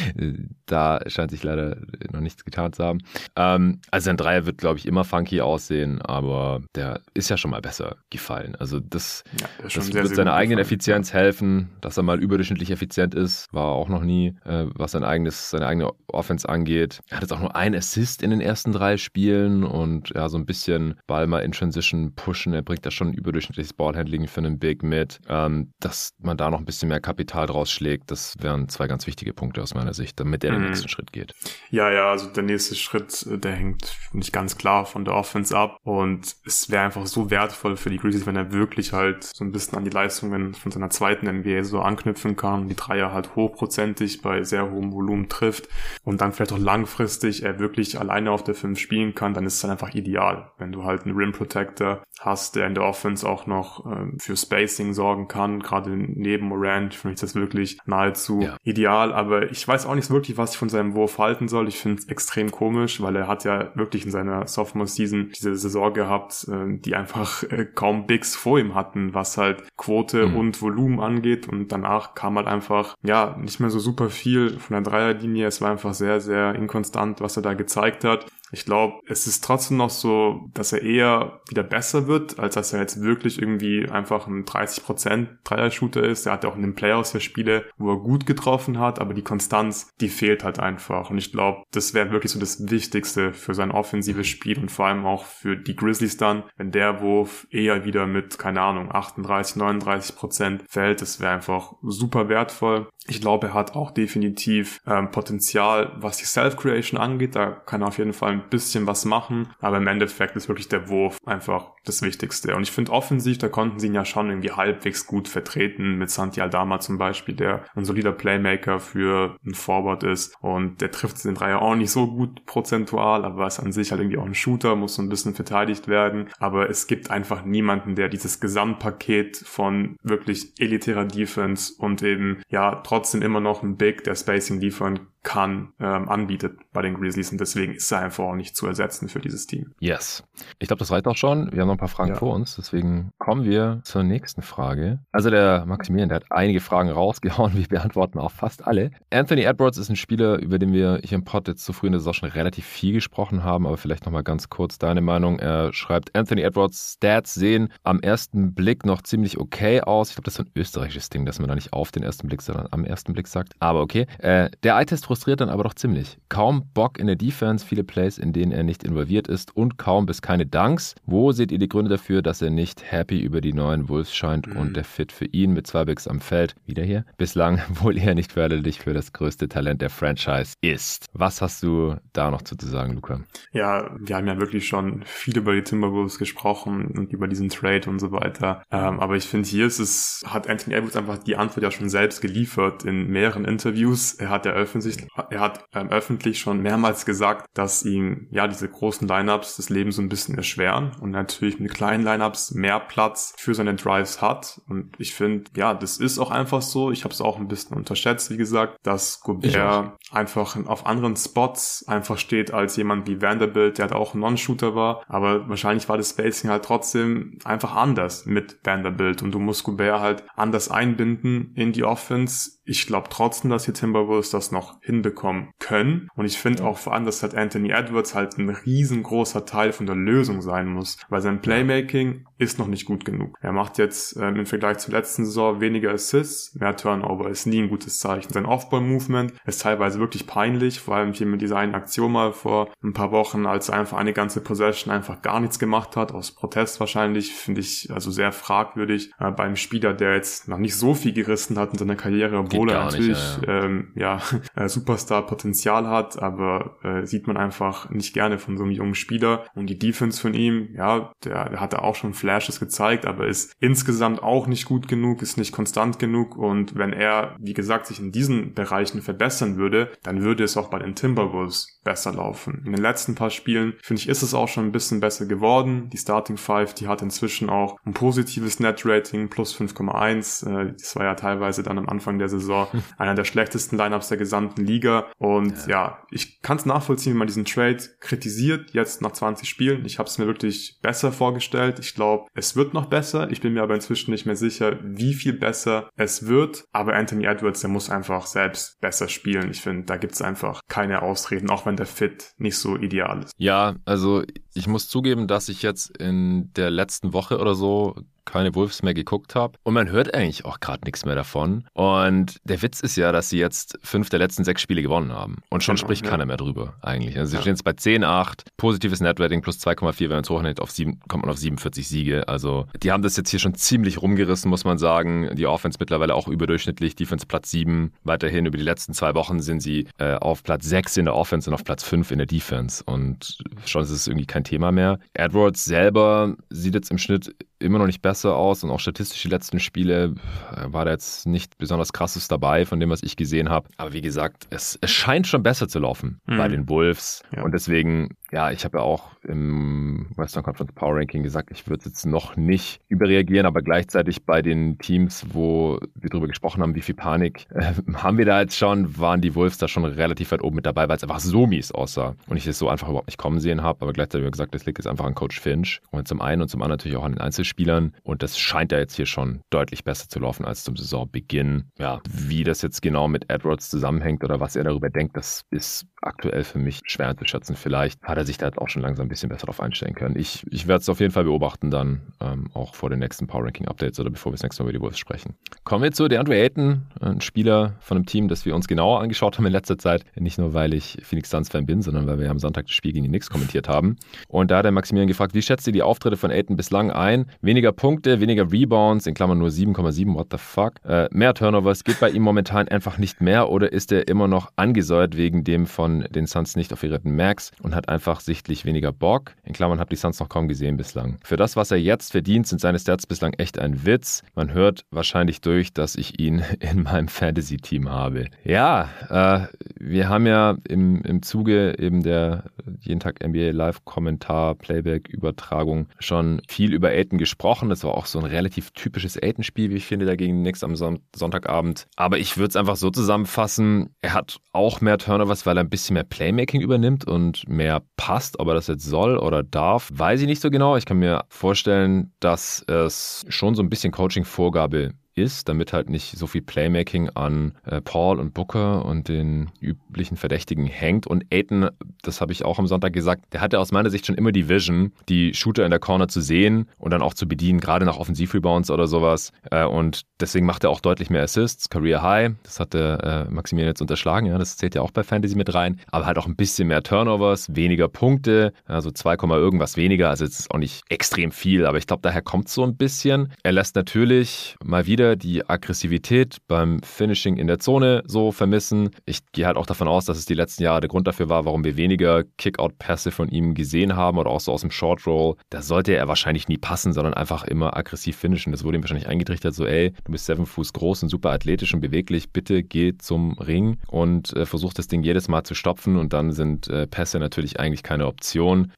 da scheint sich leider noch nichts getan zu haben. Ähm, also sein Dreier wird, glaube ich, immer funky aussehen, aber der ist ja schon mal besser gefallen. Also das, ja, das wird seiner eigenen Effizienz helfen, dass er mal überdurchschnittlich effizient ist. War auch noch nie, äh, was sein eigenes, seine eigene Offense angeht. Er hat jetzt auch nur einen Assist in den ersten drei Spielen und ja, so ein bisschen Ball mal in Transition pushen. Er bringt da schon überdurchschnittliches Ballhandling für einen Big mit. Ähm, dass man da noch ein bisschen mehr Kapital draus schlägt, das wären zwei ganz wichtige Punkte aus meiner Sicht, damit er den mhm. nächsten Schritt geht. Ja, ja, also der nächste Schritt, der hängt nicht ganz klar von der Offense ab und es wäre einfach so wertvoll für die Grizzlies, wenn er wirklich halt so ein bisschen an die Leistungen von seiner zweiten NBA so anknüpfen kann, die Dreier halt hochprozentig bei sehr hohem Volumen trifft und dann vielleicht auch langfristig er wirklich alleine auf der 5 spielen kann, dann ist es dann einfach ideal. Wenn du halt einen Rim Protector hast, der in der Offense auch noch äh, für Spacing sorgen kann, gerade neben Morant, finde ich das wirklich nahezu ja. ideal. Aber ich weiß auch nicht wirklich, was ich von seinem Wurf halten soll. Ich finde es extrem komisch, weil er hat ja wirklich in seiner Sophomore-Season diese Saison gehabt, äh, die einfach äh, kaum Bigs vor ihm hatten, was halt Quote mhm. und Volumen angeht. Und danach kam halt einfach, ja, nicht mehr so super viel von der Dreierlinie. Es war einfach sehr, sehr inkonstant, was er da gezeigt hat. Ich glaube, es ist trotzdem noch so, dass er eher wieder besser wird, als dass er jetzt wirklich irgendwie einfach ein 30% Dreier-Shooter ist. Er hat ja auch in den Playoffs ja Spiele, wo er gut getroffen hat, aber die Konstanz, die fehlt halt einfach. Und ich glaube, das wäre wirklich so das Wichtigste für sein offensives Spiel und vor allem auch für die Grizzlies dann, wenn der Wurf eher wieder mit, keine Ahnung, 38, 39% fällt. Das wäre einfach super wertvoll. Ich glaube, er hat auch definitiv ähm, Potenzial, was die Self-Creation angeht. Da kann er auf jeden Fall ein bisschen was machen. Aber im Endeffekt ist wirklich der Wurf einfach das Wichtigste. Und ich finde offensiv, da konnten sie ihn ja schon irgendwie halbwegs gut vertreten. Mit Santi Aldama zum Beispiel, der ein solider Playmaker für ein Forward ist. Und der trifft den Dreier auch nicht so gut prozentual, aber ist an sich halt irgendwie auch ein Shooter, muss so ein bisschen verteidigt werden. Aber es gibt einfach niemanden, der dieses Gesamtpaket von wirklich elitärer Defense und eben ja trotzdem immer noch ein Big, der Spacing liefern kann, ähm, anbietet bei den Grizzlies und deswegen ist er einfach auch nicht zu ersetzen für dieses Team. Yes. Ich glaube, das reicht auch schon. Wir haben noch ein paar Fragen ja. vor uns, deswegen kommen wir zur nächsten Frage. Also der Maximilian, der hat einige Fragen rausgehauen, wir beantworten auch fast alle. Anthony Edwards ist ein Spieler, über den wir hier im Pod jetzt zu früh in der Saison schon relativ viel gesprochen haben, aber vielleicht nochmal ganz kurz deine Meinung. Er schreibt, Anthony Edwards Stats sehen am ersten Blick noch ziemlich okay aus. Ich glaube, das ist so ein österreichisches Ding, dass man da nicht auf den ersten Blick, sondern am ersten Blick sagt. Aber okay. Äh, der Eye-Test frustriert dann aber doch ziemlich. Kaum Bock in der Defense, viele Plays, in denen er nicht involviert ist und kaum bis keine Dunks. Wo seht ihr die Gründe dafür, dass er nicht happy über die neuen Wolves scheint mhm. und der Fit für ihn mit zwei Bigs am Feld, wieder hier, bislang wohl eher nicht förderlich für das größte Talent der Franchise ist? Was hast du da noch zu sagen, Luca? Ja, wir haben ja wirklich schon viel über die Timberwolves gesprochen und über diesen Trade und so weiter. Ähm, aber ich finde, hier ist es, hat Anthony Edwards einfach die Antwort ja schon selbst geliefert in mehreren Interviews. Er hat ja öffentlich, er hat ähm, öffentlich schon mehrmals gesagt, dass ihm ja diese großen Lineups das Leben so ein bisschen erschweren und natürlich mit kleinen Lineups mehr Platz für seine Drives hat. Und ich finde, ja, das ist auch einfach so. Ich habe es auch ein bisschen unterschätzt, wie gesagt, dass Gobert einfach auf anderen Spots einfach steht als jemand wie Vanderbilt, der da auch ein Non-Shooter war. Aber wahrscheinlich war das Spacing halt trotzdem einfach anders mit Vanderbilt und du musst Gobert halt anders einbinden in die Offense ich glaube trotzdem, dass die Timberwolves das noch hinbekommen können. Und ich finde auch vor allem, dass halt Anthony Edwards halt ein riesengroßer Teil von der Lösung sein muss, weil sein Playmaking ist noch nicht gut genug. Er macht jetzt ähm, im Vergleich zur letzten Saison weniger Assists, mehr Turnover ist nie ein gutes Zeichen. Sein Off-Ball-Movement ist teilweise wirklich peinlich, vor allem hier mit dieser einen Aktion mal vor ein paar Wochen, als er einfach eine ganze Possession einfach gar nichts gemacht hat, aus Protest wahrscheinlich, finde ich also sehr fragwürdig äh, beim Spieler, der jetzt noch nicht so viel gerissen hat in seiner Karriere, obwohl er natürlich nicht, ja, ja. Ähm, ja äh, Superstar-Potenzial hat, aber äh, sieht man einfach nicht gerne von so einem jungen Spieler. Und die Defense von ihm, ja, der, der hatte auch schon Flashes gezeigt, aber ist insgesamt auch nicht gut genug, ist nicht konstant genug. Und wenn er, wie gesagt, sich in diesen Bereichen verbessern würde, dann würde es auch bei den Timberwolves besser laufen. In den letzten paar Spielen, finde ich, ist es auch schon ein bisschen besser geworden. Die Starting Five, die hat inzwischen auch ein positives Net-Rating plus 5,1. Äh, das war ja teilweise dann am Anfang der Saison Saison einer der schlechtesten Lineups der gesamten Liga. Und ja, ja ich kann es nachvollziehen, wie man diesen Trade kritisiert, jetzt nach 20 Spielen. Ich habe es mir wirklich besser vorgestellt. Ich glaube, es wird noch besser. Ich bin mir aber inzwischen nicht mehr sicher, wie viel besser es wird. Aber Anthony Edwards, der muss einfach selbst besser spielen. Ich finde, da gibt es einfach keine Ausreden, auch wenn der Fit nicht so ideal ist. Ja, also ich muss zugeben, dass ich jetzt in der letzten Woche oder so keine Wolves mehr geguckt habe. Und man hört eigentlich auch gerade nichts mehr davon. Und der Witz ist ja, dass sie jetzt fünf der letzten sechs Spiele gewonnen haben. Und schon genau, spricht ja. keiner mehr drüber eigentlich. Also sie ja. stehen jetzt bei 10-8, positives Netrating plus 2,4, wenn man es hochnimmt, auf sieben, kommt man auf 47 Siege. Also die haben das jetzt hier schon ziemlich rumgerissen, muss man sagen. Die Offense mittlerweile auch überdurchschnittlich, Defense Platz 7. Weiterhin über die letzten zwei Wochen sind sie äh, auf Platz 6 in der Offense und auf Platz 5 in der Defense. Und schon ist es irgendwie kein Thema mehr. Edwards selber sieht jetzt im Schnitt immer noch nicht besser aus und auch statistisch die letzten Spiele äh, war da jetzt nicht besonders krasses dabei von dem, was ich gesehen habe. Aber wie gesagt, es, es scheint schon besser zu laufen mhm. bei den Wolves ja. und deswegen ja, ich habe ja auch im Western Conference Power Ranking gesagt, ich würde jetzt noch nicht überreagieren, aber gleichzeitig bei den Teams, wo wir darüber gesprochen haben, wie viel Panik äh, haben wir da jetzt schon, waren die Wolves da schon relativ weit oben mit dabei, weil es einfach so mies aussah und ich es so einfach überhaupt nicht kommen sehen habe. Aber gleichzeitig habe ich gesagt, das liegt jetzt einfach an Coach Finch und zum einen und zum anderen natürlich auch an den Einzelspielern und das scheint ja jetzt hier schon deutlich besser zu laufen als zum Saisonbeginn. Ja, wie das jetzt genau mit Edwards zusammenhängt oder was er darüber denkt, das ist aktuell für mich schwer einzuschätzen. Vielleicht hat er sich da auch schon langsam ein bisschen besser darauf einstellen können. Ich, ich werde es auf jeden Fall beobachten, dann ähm, auch vor den nächsten Power Ranking Updates oder bevor wir das nächste Mal über die Wolves sprechen. Kommen wir zu DeAndre Ayton, ein Spieler von einem Team, das wir uns genauer angeschaut haben in letzter Zeit. Nicht nur, weil ich Phoenix Suns Fan bin, sondern weil wir am Sonntag das Spiel gegen die Knicks kommentiert haben. Und da hat der Maximilian gefragt, wie schätzt ihr die Auftritte von Ayton bislang ein? Weniger Punkte, weniger Rebounds, in Klammern nur 7,7, what the fuck? Äh, mehr Turnovers, geht bei ihm momentan einfach nicht mehr oder ist er immer noch angesäuert wegen dem von den Suns nicht operierten Max und hat einfach sichtlich weniger Bock? In Klammern habe die Suns noch kaum gesehen bislang. Für das, was er jetzt verdient, sind seine Stats bislang echt ein Witz. Man hört wahrscheinlich durch, dass ich ihn in meinem Fantasy-Team habe. Ja, äh, wir haben ja im, im Zuge eben der jeden Tag NBA Live-Kommentar, Playback-Übertragung schon viel über Aiden gesprochen. Das war auch so ein relativ typisches Aiden-Spiel, wie ich finde, dagegen nichts am Sonntagabend. Aber ich würde es einfach so zusammenfassen, er hat auch mehr Turnovers, weil er ein bisschen mehr Playmaking übernimmt und mehr passt. Ob er das jetzt soll oder darf, weiß ich nicht so genau. Ich kann mir vorstellen, dass es schon so ein bisschen Coaching-Vorgabe ist, damit halt nicht so viel Playmaking an äh, Paul und Booker und den üblichen Verdächtigen hängt. Und Aiton, das habe ich auch am Sonntag gesagt, der hatte aus meiner Sicht schon immer die Vision, die Shooter in der Corner zu sehen und dann auch zu bedienen, gerade nach Offensivrebounds oder sowas. Äh, und deswegen macht er auch deutlich mehr Assists, Career High. Das hat der äh, Maximilian jetzt unterschlagen, ja, das zählt ja auch bei Fantasy mit rein. Aber halt auch ein bisschen mehr Turnovers, weniger Punkte, also 2, irgendwas weniger. Also jetzt ist auch nicht extrem viel, aber ich glaube, daher kommt es so ein bisschen. Er lässt natürlich mal wieder wieder die Aggressivität beim Finishing in der Zone so vermissen. Ich gehe halt auch davon aus, dass es die letzten Jahre der Grund dafür war, warum wir weniger Kickout-Pässe von ihm gesehen haben oder auch so aus dem Short Roll. Da sollte er wahrscheinlich nie passen, sondern einfach immer aggressiv finishen. Das wurde ihm wahrscheinlich eingetrichtert, so ey, du bist seven Fuß groß und super athletisch und beweglich, bitte geh zum Ring und äh, versuch das Ding jedes Mal zu stopfen und dann sind äh, Pässe natürlich eigentlich keine Option.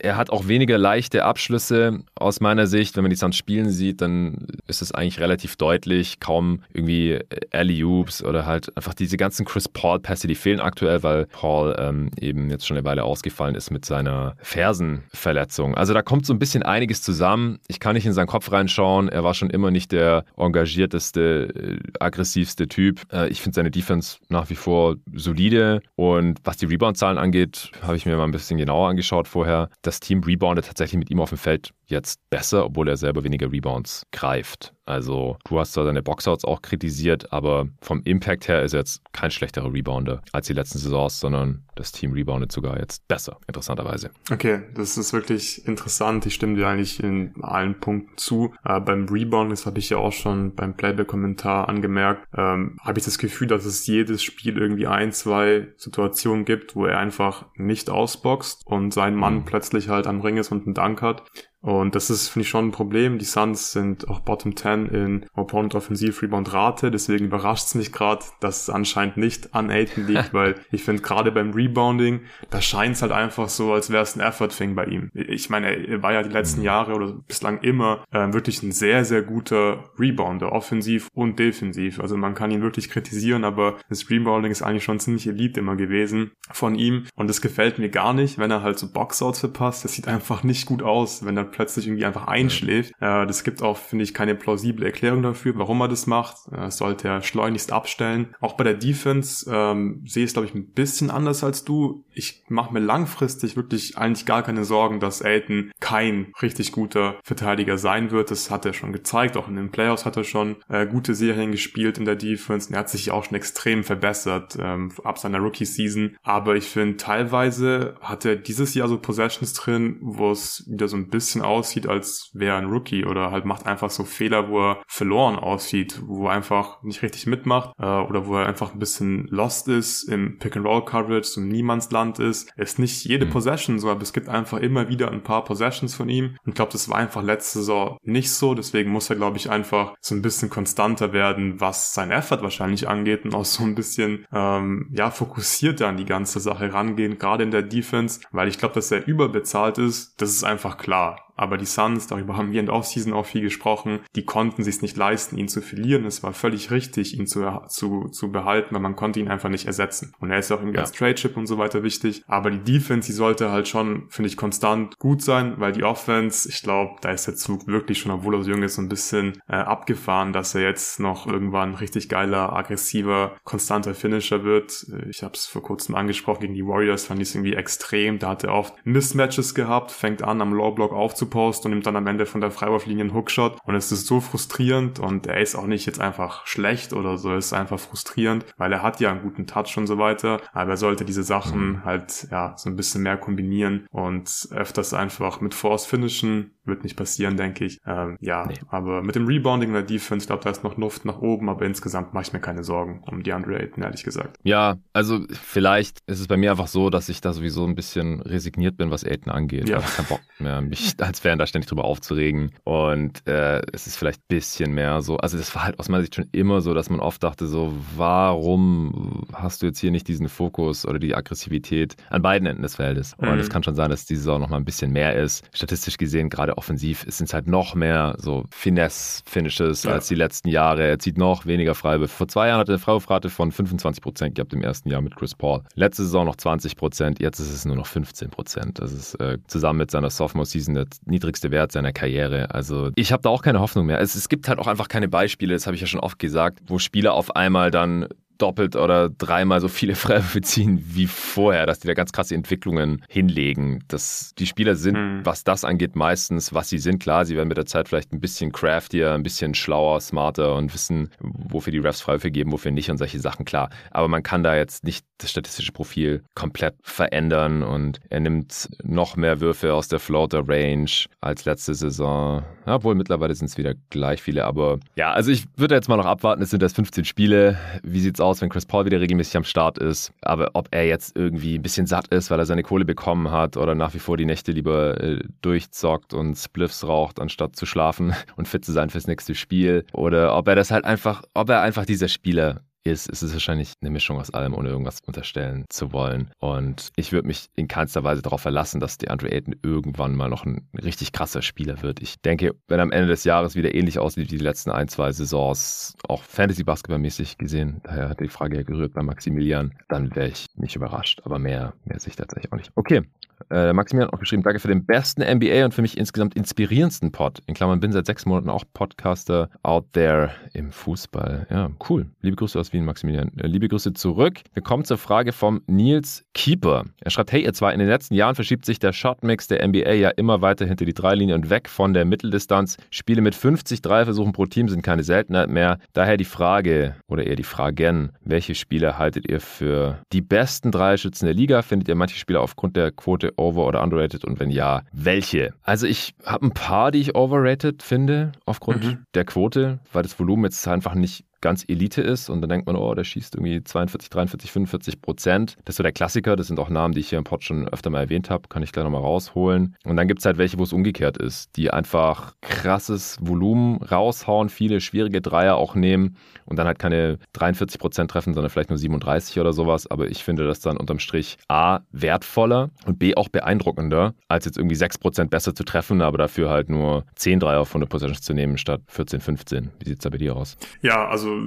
Er hat auch weniger leichte Abschlüsse aus meiner Sicht. Wenn man die Suns spielen sieht, dann ist es eigentlich relativ deutlich deutlich, kaum irgendwie äh, Alley-Oops oder halt einfach diese ganzen Chris Paul-Pässe, die fehlen aktuell, weil Paul ähm, eben jetzt schon eine Weile ausgefallen ist mit seiner Fersenverletzung. Also da kommt so ein bisschen einiges zusammen. Ich kann nicht in seinen Kopf reinschauen. Er war schon immer nicht der engagierteste, äh, aggressivste Typ. Äh, ich finde seine Defense nach wie vor solide und was die Rebound-Zahlen angeht, habe ich mir mal ein bisschen genauer angeschaut vorher. Das Team reboundet tatsächlich mit ihm auf dem Feld jetzt besser, obwohl er selber weniger Rebounds greift. Also du hast zwar seine Boxouts auch kritisiert, aber vom Impact her ist er jetzt kein schlechterer Rebounder als die letzten Saisons, sondern das Team reboundet sogar jetzt besser, interessanterweise. Okay, das ist wirklich interessant. Ich stimme dir eigentlich in allen Punkten zu. Äh, beim Rebound, das habe ich ja auch schon beim Playback-Kommentar angemerkt, ähm, habe ich das Gefühl, dass es jedes Spiel irgendwie ein, zwei Situationen gibt, wo er einfach nicht ausboxt und sein Mann mhm. plötzlich halt am Ring ist und einen Dank hat. Und das ist, finde ich, schon ein Problem. Die Suns sind auch Bottom 10 in Opponent Offensiv Rebound Rate. Deswegen überrascht es mich gerade, dass es anscheinend nicht an Aiden liegt, weil ich finde, gerade beim Rebounding, da scheint es halt einfach so, als wäre es ein Effort-Thing bei ihm. Ich meine, er war ja die letzten mhm. Jahre oder bislang immer äh, wirklich ein sehr, sehr guter Rebounder, offensiv und defensiv. Also man kann ihn wirklich kritisieren, aber das Rebounding ist eigentlich schon ziemlich Elite immer gewesen von ihm. Und es gefällt mir gar nicht, wenn er halt so Boxouts verpasst. Das sieht einfach nicht gut aus, wenn er plötzlich irgendwie einfach einschläft. Äh, das gibt auch, finde ich, keine plausible Erklärung dafür, warum er das macht. Äh, sollte er schleunigst abstellen. Auch bei der Defense ähm, sehe ich es, glaube ich, ein bisschen anders als du. Ich mache mir langfristig wirklich eigentlich gar keine Sorgen, dass Aiden kein richtig guter Verteidiger sein wird. Das hat er schon gezeigt. Auch in den Playoffs hat er schon äh, gute Serien gespielt in der Defense. Und er hat sich auch schon extrem verbessert ähm, ab seiner Rookie-Season. Aber ich finde, teilweise hat er dieses Jahr so Possessions drin, wo es wieder so ein bisschen bisschen aussieht, als wäre ein Rookie oder halt macht einfach so Fehler, wo er verloren aussieht, wo er einfach nicht richtig mitmacht äh, oder wo er einfach ein bisschen lost ist im Pick-and-Roll-Coverage, so Niemandsland ist. Er ist nicht jede mhm. Possession so, aber es gibt einfach immer wieder ein paar Possessions von ihm. Und ich glaube, das war einfach letzte Saison nicht so. Deswegen muss er, glaube ich, einfach so ein bisschen konstanter werden, was sein Effort wahrscheinlich angeht und auch so ein bisschen ähm, ja fokussierter an die ganze Sache rangehen, gerade in der Defense, weil ich glaube, dass er überbezahlt ist. Das ist einfach klar. Aber die Suns, darüber haben wir in der Offseason auch viel gesprochen, die konnten sich nicht leisten, ihn zu verlieren. Es war völlig richtig, ihn zu, zu, zu behalten, weil man konnte ihn einfach nicht ersetzen. Und er ist auch irgendwie ja. als Trade-Chip und so weiter wichtig. Aber die Defense, die sollte halt schon, finde ich, konstant gut sein, weil die Offense, ich glaube, da ist der Zug wirklich schon, obwohl er so jung ist, so ein bisschen äh, abgefahren, dass er jetzt noch irgendwann richtig geiler, aggressiver, konstanter Finisher wird. Ich habe es vor kurzem angesprochen, gegen die Warriors fand ich es irgendwie extrem. Da hat er oft Mismatches gehabt, fängt an, am Low-Block aufzuposten und nimmt dann am Ende von der Freiwurflinie einen Hookshot. Und es ist so frustrierend und er ist auch nicht jetzt einfach schlecht oder so, es ist einfach frustrierend, weil er hat ja einen guten Touch und so weiter, aber er sollte diese Sachen halt ja so ein bisschen mehr kombinieren und öfters einfach mit Force finishen, wird nicht passieren, denke ich. Ähm, ja, nee. aber mit dem Rebounding in der Defense, glaube, da ist noch Luft nach oben, aber insgesamt mache ich mir keine Sorgen um die Andre Ayton, ehrlich gesagt. Ja, also vielleicht ist es bei mir einfach so, dass ich da sowieso ein bisschen resigniert bin, was Ayton angeht. Ja. Ich habe keinen Bock mehr, mich als Fan da ständig drüber aufzuregen. Und äh, es ist vielleicht ein bisschen mehr so, also das war halt aus meiner Sicht schon immer so, dass man oft dachte so, warum hast du jetzt hier nicht diesen Fokus oder die Aggressivität an beiden Enden des Feldes? Mhm. Und es kann schon sein, dass diese Saison noch mal ein bisschen mehr ist. Statistisch gesehen, gerade offensiv sind es halt noch mehr so Finesse-Finishes ja. als die letzten Jahre. Er zieht noch weniger Freiwürfe. Vor zwei Jahren hatte er eine Freiwurfrate von 25 Prozent gehabt im ersten Jahr mit Chris Paul. Letzte Saison noch 20 Prozent, jetzt ist es nur noch 15 Prozent. Das ist äh, zusammen mit seiner Sophomore-Season der niedrigste Wert seiner Karriere. Also ich habe da auch keine Hoffnung mehr. Es, es gibt halt auch einfach keine Beispiele, das habe ich ja schon oft gesagt, wo Spieler auf einmal dann doppelt oder dreimal so viele Freiwürfe ziehen wie vorher, dass die da ganz krasse Entwicklungen hinlegen. Das, die Spieler sind, mhm. was das angeht, meistens, was sie sind. Klar, sie werden mit der Zeit vielleicht ein bisschen craftier, ein bisschen schlauer, smarter und wissen, wofür die Refs Freiwürfe geben, wofür nicht und solche Sachen, klar. Aber man kann da jetzt nicht das statistische Profil komplett verändern und er nimmt noch mehr Würfe aus der Floater Range als letzte Saison. Obwohl mittlerweile sind es wieder gleich viele, aber ja, also ich würde jetzt mal noch abwarten, es sind erst 15 Spiele. Wie sieht's aus? Aus, wenn Chris Paul wieder regelmäßig am Start ist. Aber ob er jetzt irgendwie ein bisschen satt ist, weil er seine Kohle bekommen hat oder nach wie vor die Nächte lieber äh, durchzockt und Spliffs raucht, anstatt zu schlafen und fit zu sein fürs nächste Spiel. Oder ob er das halt einfach, ob er einfach dieser Spieler ist, ist es wahrscheinlich eine Mischung aus allem, ohne irgendwas unterstellen zu wollen. Und ich würde mich in keinster Weise darauf verlassen, dass die Andre Ayton irgendwann mal noch ein richtig krasser Spieler wird. Ich denke, wenn am Ende des Jahres wieder ähnlich aussieht wie die letzten ein, zwei Saisons, auch Fantasy-Basketball-mäßig gesehen, daher hat die Frage ja gerührt bei Maximilian, dann wäre ich nicht überrascht. Aber mehr, mehr sehe ich tatsächlich auch nicht. Okay, äh, Maximilian hat auch geschrieben, danke für den besten NBA und für mich insgesamt inspirierendsten Pod. In Klammern bin seit sechs Monaten auch Podcaster out there im Fußball. Ja, cool. Liebe Grüße aus Wien, Maximilian. Äh, liebe Grüße zurück. Wir kommen zur Frage vom Nils Keeper. Er schreibt, hey ihr zwei, in den letzten Jahren verschiebt sich der Shotmix der NBA ja immer weiter hinter die Dreilinie und weg von der Mitteldistanz. Spiele mit 50 Dreiversuchen pro Team sind keine Seltenheit mehr. Daher die Frage, oder eher die Fragen, welche Spieler haltet ihr für die besten Dreierschützen der Liga? Findet ihr manche Spieler aufgrund der Quote over- oder underrated und wenn ja, welche? Also ich habe ein paar, die ich overrated finde aufgrund mhm. der Quote, weil das Volumen jetzt einfach nicht ganz Elite ist und dann denkt man, oh, der schießt irgendwie 42, 43, 45 Prozent. Das ist so der Klassiker. Das sind auch Namen, die ich hier im Pod schon öfter mal erwähnt habe. Kann ich gleich nochmal rausholen. Und dann gibt es halt welche, wo es umgekehrt ist, die einfach krasses Volumen raushauen, viele schwierige Dreier auch nehmen und dann halt keine 43 Prozent treffen, sondern vielleicht nur 37 oder sowas. Aber ich finde das dann unterm Strich A, wertvoller und B, auch beeindruckender, als jetzt irgendwie 6 Prozent besser zu treffen, aber dafür halt nur 10 Dreier von der Possessions zu nehmen statt 14, 15. Wie sieht es da bei dir aus? Ja, also also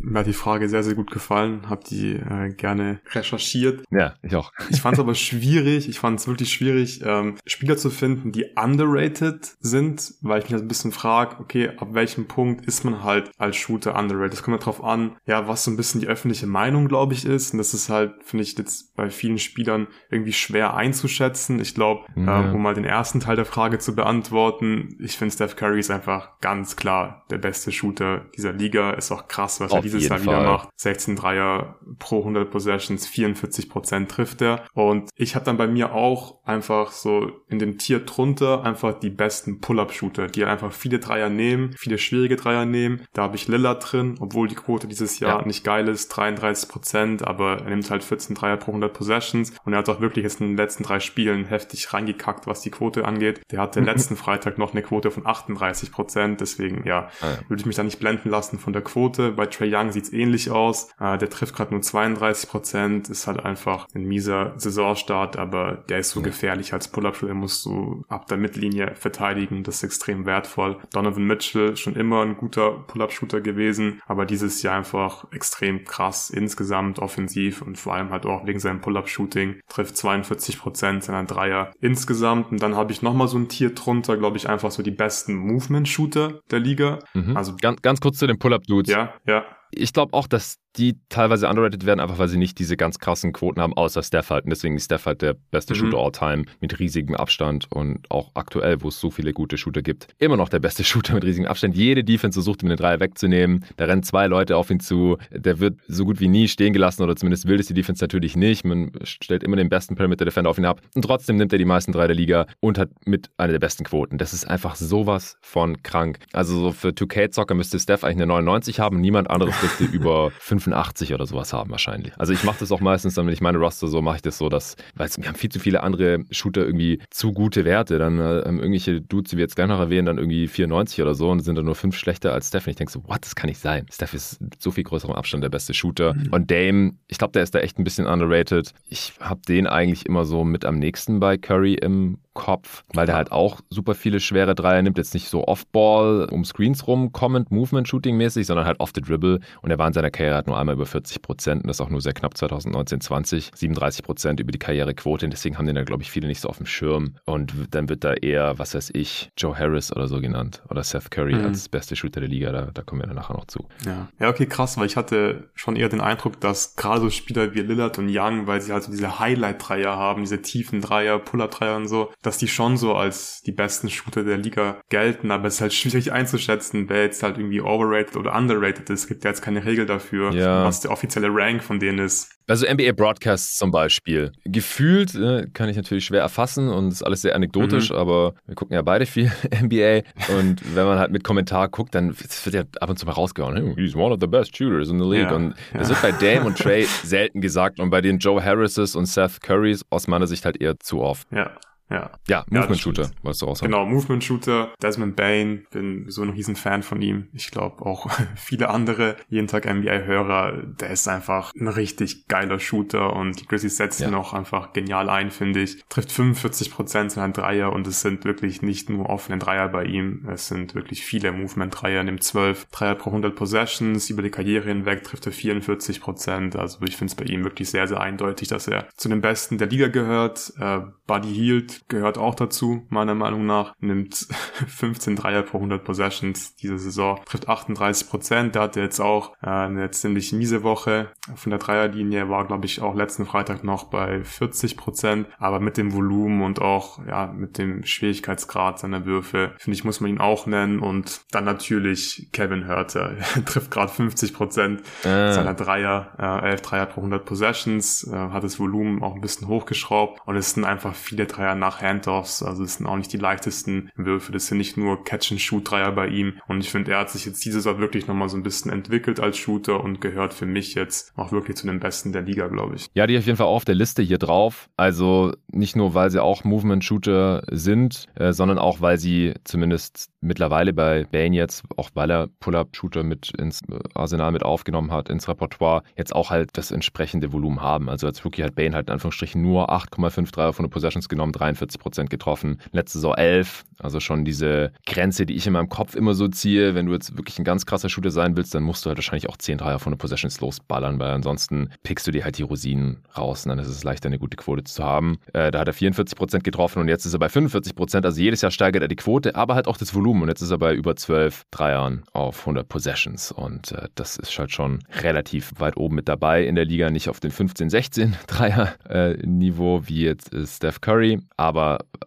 mir hat die Frage sehr, sehr gut gefallen, habe die äh, gerne recherchiert. Ja, ich auch. Ich fand es aber schwierig, ich fand es wirklich schwierig, ähm, Spieler zu finden, die underrated sind, weil ich mich halt ein bisschen frage, okay, ab welchem Punkt ist man halt als Shooter underrated? Das kommt ja drauf an, ja, was so ein bisschen die öffentliche Meinung, glaube ich, ist. Und das ist halt, finde ich, jetzt bei vielen Spielern irgendwie schwer einzuschätzen. Ich glaube, ja. ähm, um mal den ersten Teil der Frage zu beantworten, ich finde Steph Curry ist einfach ganz klar der beste Shooter dieser Liga, ist auch krass, was Auf er dieses Jahr wieder macht. 16 Dreier pro 100 Possessions, 44 Prozent trifft er. Und ich habe dann bei mir auch einfach so in dem Tier drunter einfach die besten Pull-Up-Shooter, die einfach viele Dreier nehmen, viele schwierige Dreier nehmen. Da habe ich Lillard drin, obwohl die Quote dieses Jahr ja. nicht geil ist, 33 Prozent, aber er nimmt halt 14 Dreier pro 100 Possessions und er hat auch wirklich jetzt in den letzten drei Spielen heftig reingekackt, was die Quote angeht. Der hatte letzten Freitag noch eine Quote von 38 Prozent, deswegen ja, ah, ja. würde ich mich da nicht blenden lassen von der Quote Quote. Bei Trey Young sieht's ähnlich aus. Äh, der trifft gerade nur 32 Prozent, ist halt einfach ein mieser Saisonstart, aber der ist so ja. gefährlich als Pull-Up-Shooter, musst du ab der Mittellinie verteidigen. Das ist extrem wertvoll. Donovan Mitchell schon immer ein guter Pull-Up-Shooter gewesen, aber dieses Jahr einfach extrem krass insgesamt offensiv und vor allem halt auch wegen seinem Pull-Up-Shooting. Trifft 42 Prozent seiner Dreier insgesamt. Und dann habe ich nochmal so ein Tier drunter, glaube ich, einfach so die besten Movement-Shooter der Liga. Mhm. Also ganz, ganz kurz zu den Pull-Up-Dudes. Ja, ja. Ich glaube auch, dass die teilweise underrated werden, einfach weil sie nicht diese ganz krassen Quoten haben, außer Steph halt. Und deswegen ist Steph halt der beste mhm. Shooter all time mit riesigem Abstand und auch aktuell, wo es so viele gute Shooter gibt, immer noch der beste Shooter mit riesigem Abstand. Jede Defense versucht, ihm den Dreier wegzunehmen. Da rennen zwei Leute auf ihn zu. Der wird so gut wie nie stehen gelassen oder zumindest will es die Defense natürlich nicht. Man stellt immer den besten Perimeter Defender auf ihn ab und trotzdem nimmt er die meisten Dreier der Liga und hat mit einer der besten Quoten. Das ist einfach sowas von krank. Also so für 2K-Zocker müsste Steph eigentlich eine 99 haben. Niemand anderes dürfte über 85 oder sowas haben wahrscheinlich. Also ich mache das auch meistens dann, wenn ich meine Roster so mache ich das so, dass, weil wir haben viel zu viele andere Shooter irgendwie zu gute Werte. Dann äh, haben irgendwelche Dudes, die wir jetzt gleich noch erwähnen, dann irgendwie 94 oder so und sind dann nur fünf schlechter als Steph. Und ich denke so, what, das kann nicht sein. Steph ist mit so viel größerem Abstand der beste Shooter. Mhm. Und Dame, ich glaube, der ist da echt ein bisschen underrated. Ich habe den eigentlich immer so mit am nächsten bei Curry im Kopf, weil der halt auch super viele schwere Dreier nimmt. Jetzt nicht so Off-Ball um Screens rum, kommend, Movement-Shooting-mäßig, sondern halt off the Dribble. Und er war in seiner Karriere halt nur einmal über 40 Prozent und das auch nur sehr knapp 2019, 20. 37 Prozent über die Karrierequote. Und deswegen haben den da, glaube ich, viele nicht so auf dem Schirm. Und dann wird da eher, was weiß ich, Joe Harris oder so genannt. Oder Seth Curry mhm. als beste Shooter der Liga. Da, da kommen wir dann nachher noch zu. Ja. ja, okay, krass, weil ich hatte schon eher den Eindruck, dass gerade so Spieler wie Lillard und Young, weil sie halt so diese Highlight-Dreier haben, diese tiefen Dreier, Pull-Up-Dreier und so, dass die schon so als die besten Shooter der Liga gelten, aber es ist halt schwierig einzuschätzen, wer jetzt halt irgendwie overrated oder underrated ist. Es gibt ja jetzt keine Regel dafür, ja. was der offizielle Rank von denen ist. Also NBA Broadcasts zum Beispiel. Gefühlt äh, kann ich natürlich schwer erfassen und ist alles sehr anekdotisch, mhm. aber wir gucken ja beide viel NBA und wenn man halt mit Kommentar guckt, dann wird ja ab und zu mal rausgehauen, hey, he's one of the best shooters in the league. Ja. Und das ja. wird bei Dame und Trey selten gesagt und bei den Joe Harrises und Seth Currys aus meiner Sicht halt eher zu oft. Ja. Ja. Ja, Movement Shooter, wolltest du auch. Genau, Movement Shooter. Desmond Bain, bin so ein riesen Fan von ihm. Ich glaube auch viele andere jeden Tag NBA-Hörer. Der ist einfach ein richtig geiler Shooter und die Grizzlies setzen ja. ihn auch einfach genial ein, finde ich. Trifft 45 Prozent seiner Dreier und es sind wirklich nicht nur offene Dreier bei ihm. Es sind wirklich viele Movement-Dreier. Nimmt 12 Dreier pro 100 Possessions. Über die Karriere hinweg trifft er 44 Prozent. Also ich finde es bei ihm wirklich sehr, sehr eindeutig, dass er zu den Besten der Liga gehört. Äh, Buddy Hield gehört auch dazu, meiner Meinung nach. Nimmt 15 Dreier pro 100 Possessions diese Saison, trifft 38 Prozent. Der hatte jetzt auch äh, eine ziemlich miese Woche von der Dreierlinie, war glaube ich auch letzten Freitag noch bei 40 Prozent. Aber mit dem Volumen und auch ja mit dem Schwierigkeitsgrad seiner Würfe, finde ich, muss man ihn auch nennen. Und dann natürlich Kevin Hörter, trifft gerade 50 Prozent äh. seiner Dreier, äh, 11 Dreier pro 100 Possessions, äh, hat das Volumen auch ein bisschen hochgeschraubt und es sind einfach viele Dreier nach Handoffs. Also es sind auch nicht die leichtesten Würfe. Das sind nicht nur Catch-and-Shoot-Dreier bei ihm. Und ich finde, er hat sich jetzt dieses Jahr wirklich nochmal so ein bisschen entwickelt als Shooter und gehört für mich jetzt auch wirklich zu den Besten der Liga, glaube ich. Ja, die auf jeden Fall auch auf der Liste hier drauf. Also nicht nur, weil sie auch Movement-Shooter sind, äh, sondern auch, weil sie zumindest mittlerweile bei Bane jetzt, auch weil er Pull-Up-Shooter mit ins Arsenal mit aufgenommen hat, ins Repertoire, jetzt auch halt das entsprechende Volumen haben. Also als Rookie hat Bane halt in Anführungsstrichen nur 8,5 Dreier von den Possessions genommen, 43 Prozent getroffen. Letzte Saison 11, also schon diese Grenze, die ich in meinem Kopf immer so ziehe. Wenn du jetzt wirklich ein ganz krasser Shooter sein willst, dann musst du halt wahrscheinlich auch 10 Dreier von den Possessions losballern, weil ansonsten pickst du dir halt die Rosinen raus und dann ist es leichter, eine gute Quote zu haben. Äh, da hat er 44 Prozent getroffen und jetzt ist er bei 45 Prozent. Also jedes Jahr steigert er die Quote, aber halt auch das Volumen. Und jetzt ist er bei über 12 Dreiern auf 100 Possessions. Und äh, das ist halt schon relativ weit oben mit dabei in der Liga. Nicht auf den 15, 16 Dreier-Niveau äh, wie jetzt äh, Steph Curry, aber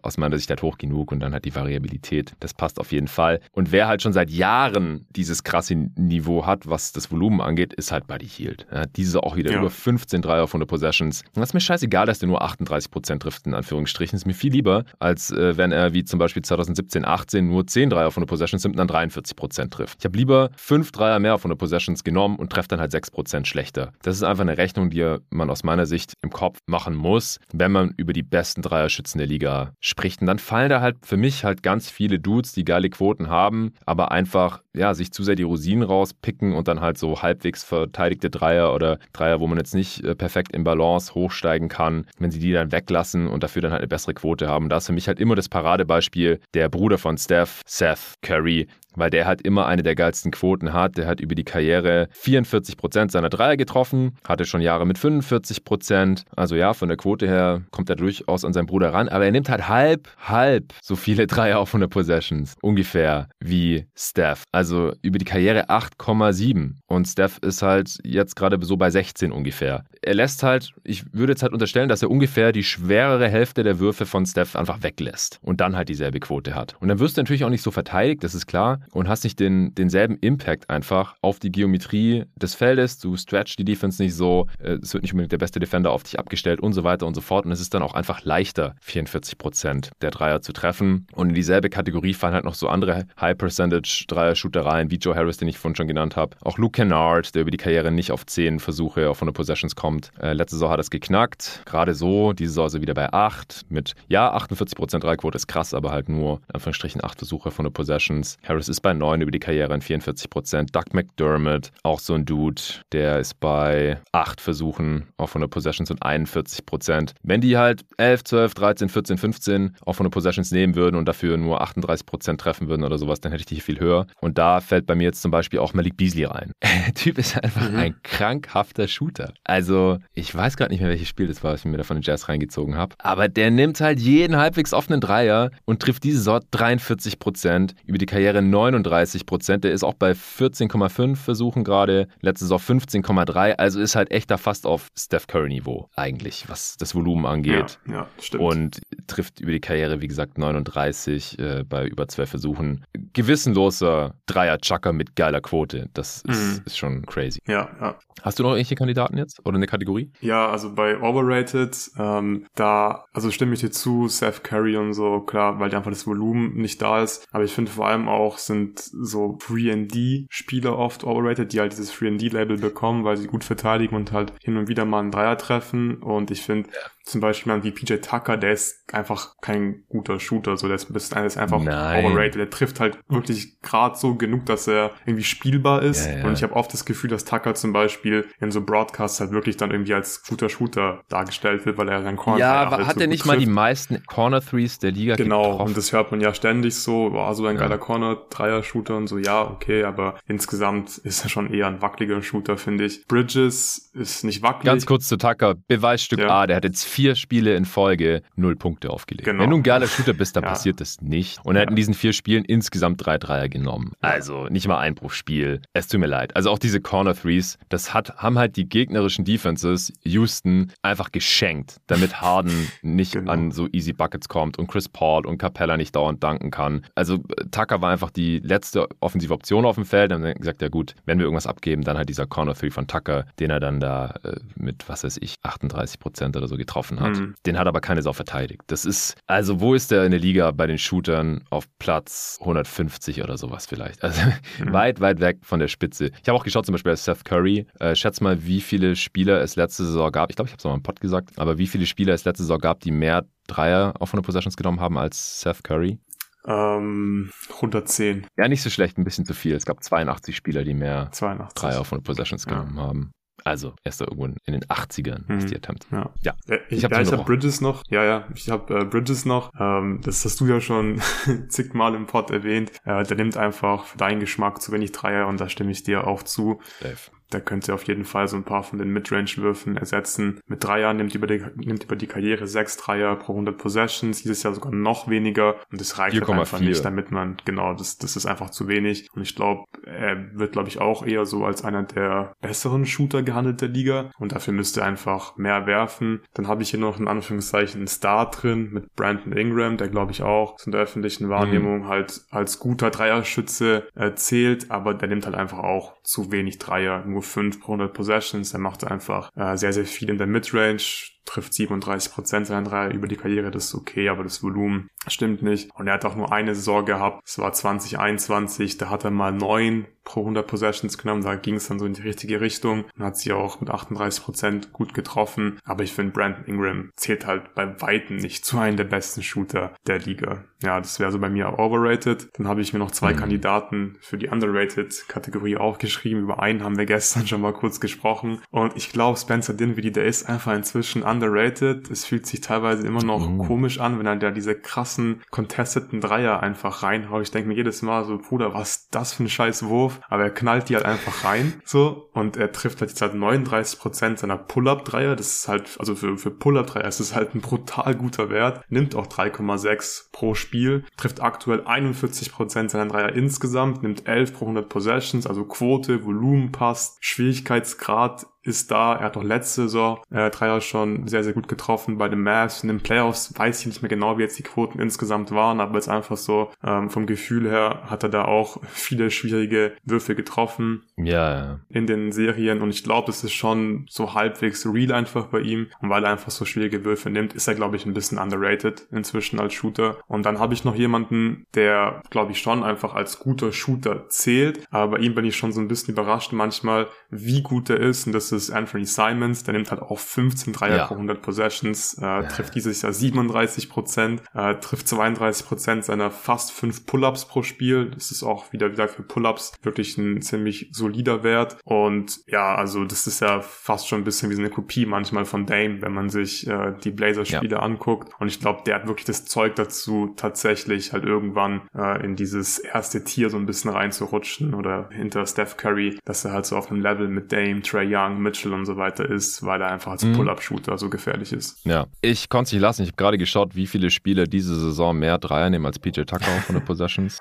aus meiner Sicht halt hoch genug und dann hat die Variabilität. Das passt auf jeden Fall. Und wer halt schon seit Jahren dieses krasse Niveau hat, was das Volumen angeht, ist halt Buddy Hield. Ja, diese auch wieder ja. über 15 Dreier auf 100 Possessions. Und das ist mir scheißegal, dass der nur 38 Prozent trifft, in Anführungsstrichen. Das ist mir viel lieber, als äh, wenn er wie zum Beispiel 2017, 18 nur 10 Dreier auf 100 Possessions nimmt und dann 43 Prozent trifft. Ich habe lieber 5 Dreier mehr auf 100 Possessions genommen und treffe dann halt 6 Prozent schlechter. Das ist einfach eine Rechnung, die man aus meiner Sicht im Kopf machen muss, wenn man über die besten Dreierschützen der Liga spricht. Und dann fallen da halt für mich halt ganz viele Dudes, die geile Quoten haben, aber einfach, ja, sich zu sehr die Rosinen rauspicken und dann halt so halbwegs verteidigte Dreier oder Dreier, wo man jetzt nicht äh, perfekt im Balance hochsteigen kann, wenn sie die dann weglassen und dafür dann halt eine bessere Quote haben. Da ist für mich halt immer das Paradebeispiel der Bruder von Steph, Seth Curry, weil der halt immer eine der geilsten Quoten hat. Der hat über die Karriere 44 Prozent seiner Dreier getroffen, hatte schon Jahre mit 45 Prozent. Also ja, von der Quote her kommt er durchaus an seinen Bruder ran, aber er nimmt halt halb, halb so viele Dreier auf 100 Possessions ungefähr wie Steph. Also über die Karriere 8,7 und Steph ist halt jetzt gerade so bei 16 ungefähr. Er lässt halt, ich würde jetzt halt unterstellen, dass er ungefähr die schwerere Hälfte der Würfe von Steph einfach weglässt und dann halt dieselbe Quote hat. Und dann wirst du natürlich auch nicht so verteidigt, das ist klar und hast nicht den, denselben Impact einfach auf die Geometrie des Feldes. Du stretch die Defense nicht so, äh, es wird nicht unbedingt der beste Defender auf dich abgestellt und so weiter und so fort. Und es ist dann auch einfach leichter, 44% der Dreier zu treffen. Und in dieselbe Kategorie fallen halt noch so andere High-Percentage-Dreier-Shooter rein, wie Joe Harris, den ich vorhin schon genannt habe. Auch Luke Kennard, der über die Karriere nicht auf 10 Versuche auf 100 Possessions kommt. Äh, letzte Saison hat es geknackt. Gerade so, diese Saison ist er wieder bei 8 mit, ja, 48% Dreierquote ist krass, aber halt nur, Anführungsstrichen, 8 Versuche auf 100 Possessions. Harris ist bei 9 über die Karriere in 44 Prozent. Doug McDermott, auch so ein Dude, der ist bei 8 Versuchen auf 100 Possessions und 41 Prozent. Wenn die halt 11, 12, 13, 14, 15 auf 100 Possessions nehmen würden und dafür nur 38 Prozent treffen würden oder sowas, dann hätte ich die hier viel höher. Und da fällt bei mir jetzt zum Beispiel auch Malik Beasley rein. Der Typ ist einfach mhm. ein krankhafter Shooter. Also, ich weiß gerade nicht mehr, welches Spiel das war, was ich mir da von den Jazz reingezogen habe. Aber der nimmt halt jeden halbwegs offenen Dreier und trifft diese Sort 43 Prozent über die Karriere 9 39 Prozent. Der ist auch bei 14,5 Versuchen gerade. Letzte Saison 15,3. Also ist halt echt da fast auf Steph Curry-Niveau eigentlich, was das Volumen angeht. Ja, ja, stimmt. Und trifft über die Karriere, wie gesagt, 39 äh, bei über 12 Versuchen. Gewissenloser Dreier-Chucker mit geiler Quote. Das ist, mhm. ist schon crazy. Ja, ja. Hast du noch irgendwelche Kandidaten jetzt oder eine Kategorie? Ja, also bei Overrated, ähm, da, also stimme ich dir zu, Seth Curry und so, klar, weil einfach das Volumen nicht da ist. Aber ich finde vor allem auch sind so 3D-Spieler oft overrated, die halt dieses 3D-Label bekommen, weil sie gut verteidigen und halt hin und wieder mal einen Dreier treffen. Und ich finde, ja zum Beispiel jemand wie PJ Tucker, der ist einfach kein guter Shooter, so der ist, der ist einfach Nein. overrated. Der trifft halt wirklich gerade so genug, dass er irgendwie spielbar ist. Ja, ja. Und ich habe oft das Gefühl, dass Tucker zum Beispiel in so Broadcasts halt wirklich dann irgendwie als guter Shooter dargestellt wird, weil er seinen Corner Ja, halt hat so er nicht mal die meisten Corner Threes der Liga Genau, getroffen. und das hört man ja ständig so, war so ein ja. geiler Corner Dreier Shooter und so, ja, okay, aber insgesamt ist er schon eher ein wackeliger Shooter, finde ich. Bridges ist nicht wackelig. Ganz kurz zu Tucker, Beweisstück A, der hat jetzt vier Spiele in Folge null Punkte aufgelegt. Genau. Wenn du ein geiler Shooter bist, dann ja. passiert das nicht. Und er ja. hat in diesen vier Spielen insgesamt drei Dreier genommen. Also nicht mal Einbruchspiel. Es tut mir leid. Also auch diese Corner Threes, das hat, haben halt die gegnerischen Defenses Houston einfach geschenkt, damit Harden nicht genau. an so easy Buckets kommt und Chris Paul und Capella nicht dauernd danken kann. Also Tucker war einfach die letzte offensive Option auf dem Feld. Dann haben gesagt, ja gut, wenn wir irgendwas abgeben, dann halt dieser Corner Three von Tucker, den er dann da äh, mit, was weiß ich, 38 Prozent oder so getroffen getroffen hat. Mhm. Den hat aber keine Sau verteidigt. Das ist, also wo ist der in der Liga bei den Shootern auf Platz 150 oder sowas vielleicht? Also mhm. weit, weit weg von der Spitze. Ich habe auch geschaut, zum Beispiel Seth Curry. Äh, schätz mal, wie viele Spieler es letzte Saison gab. Ich glaube, ich habe es mal im Pod gesagt, aber wie viele Spieler es letzte Saison gab, die mehr Dreier auf 100 Possessions genommen haben als Seth Curry? Ähm, 110. Ja, nicht so schlecht, ein bisschen zu viel. Es gab 82 Spieler, die mehr 82. Dreier auf 100 Possessions genommen ja. haben. Also erst irgendwo in den 80ern hm. ist die Attempt. Ja, ja. Äh, ich habe ja, hab Bridges noch. Ja, ja, ich habe äh, Bridges noch. Ähm, das hast du ja schon zigmal im Pod erwähnt. Äh, der nimmt einfach für deinen Geschmack zu wenig Dreier und da stimme ich dir auch zu. Safe da könnte auf jeden Fall so ein paar von den Midrange-Würfen ersetzen. Mit Dreier nimmt über die, nimmt über die Karriere sechs Dreier pro 100 Possessions, dieses Jahr sogar noch weniger und das reicht halt einfach nicht, damit man, genau, das, das ist einfach zu wenig und ich glaube, er wird, glaube ich, auch eher so als einer der besseren Shooter gehandelt der Liga und dafür müsste er einfach mehr werfen. Dann habe ich hier noch in Anführungszeichen einen Star drin mit Brandon Ingram, der glaube ich auch in der öffentlichen Wahrnehmung mhm. halt als guter Dreierschütze äh, zählt, aber der nimmt halt einfach auch zu wenig Dreier, nur 5 pro 100 Possessions. Er macht einfach äh, sehr, sehr viel in der Midrange, trifft 37% seiner Dreier über die Karriere, das ist okay, aber das Volumen stimmt nicht. Und er hat auch nur eine Saison gehabt, es war 2021, da hat er mal neun pro 100 Possessions genommen. Da ging es dann so in die richtige Richtung und hat sie auch mit 38 Prozent gut getroffen. Aber ich finde, Brandon Ingram zählt halt bei Weitem nicht zu einem der besten Shooter der Liga. Ja, das wäre so bei mir overrated. Dann habe ich mir noch zwei mhm. Kandidaten für die underrated Kategorie aufgeschrieben. Über einen haben wir gestern schon mal kurz gesprochen. Und ich glaube, Spencer Dinwiddie, der ist einfach inzwischen underrated. Es fühlt sich teilweise immer noch mhm. komisch an, wenn er da diese krassen contesteten Dreier einfach reinhaut. Ich denke mir jedes Mal so, Bruder, was das für ein scheiß Wurf? Aber er knallt die halt einfach rein, so, und er trifft halt jetzt halt 39% seiner Pull-Up-Dreier, das ist halt, also für, für Pull-Up-Dreier ist es halt ein brutal guter Wert, nimmt auch 3,6 pro Spiel, trifft aktuell 41% seiner Dreier insgesamt, nimmt 11 pro 100 Possessions, also Quote, Volumen passt, Schwierigkeitsgrad ist da. Er hat auch letzte Saison äh, Dreier schon sehr, sehr gut getroffen bei den Mavs. In den Playoffs weiß ich nicht mehr genau, wie jetzt die Quoten insgesamt waren, aber jetzt einfach so ähm, vom Gefühl her hat er da auch viele schwierige Würfe getroffen. Ja, ja. In den Serien und ich glaube, es ist schon so halbwegs real einfach bei ihm und weil er einfach so schwierige Würfe nimmt, ist er, glaube ich, ein bisschen underrated inzwischen als Shooter. Und dann habe ich noch jemanden, der, glaube ich, schon einfach als guter Shooter zählt, aber bei ihm bin ich schon so ein bisschen überrascht manchmal, wie gut er ist und das ist Anthony Simons, der nimmt halt auch 15 Dreier ja. pro 100 Possessions, äh, ja. trifft dieses Jahr 37 Prozent, äh, trifft 32 Prozent seiner fast 5 Pull-Ups pro Spiel. Das ist auch wieder, wieder für Pull-Ups wirklich ein ziemlich solider Wert. Und ja, also das ist ja fast schon ein bisschen wie so eine Kopie manchmal von Dame, wenn man sich äh, die Blazer-Spiele ja. anguckt. Und ich glaube, der hat wirklich das Zeug dazu, tatsächlich halt irgendwann äh, in dieses erste Tier so ein bisschen reinzurutschen oder hinter Steph Curry, dass er halt so auf einem Level mit Dame, Trey Young, Mitchell und so weiter ist, weil er einfach als mhm. Pull-Up-Shooter so gefährlich ist. Ja, ich konnte es nicht lassen. Ich habe gerade geschaut, wie viele Spieler diese Saison mehr Dreier nehmen als PJ Tucker von den Possessions.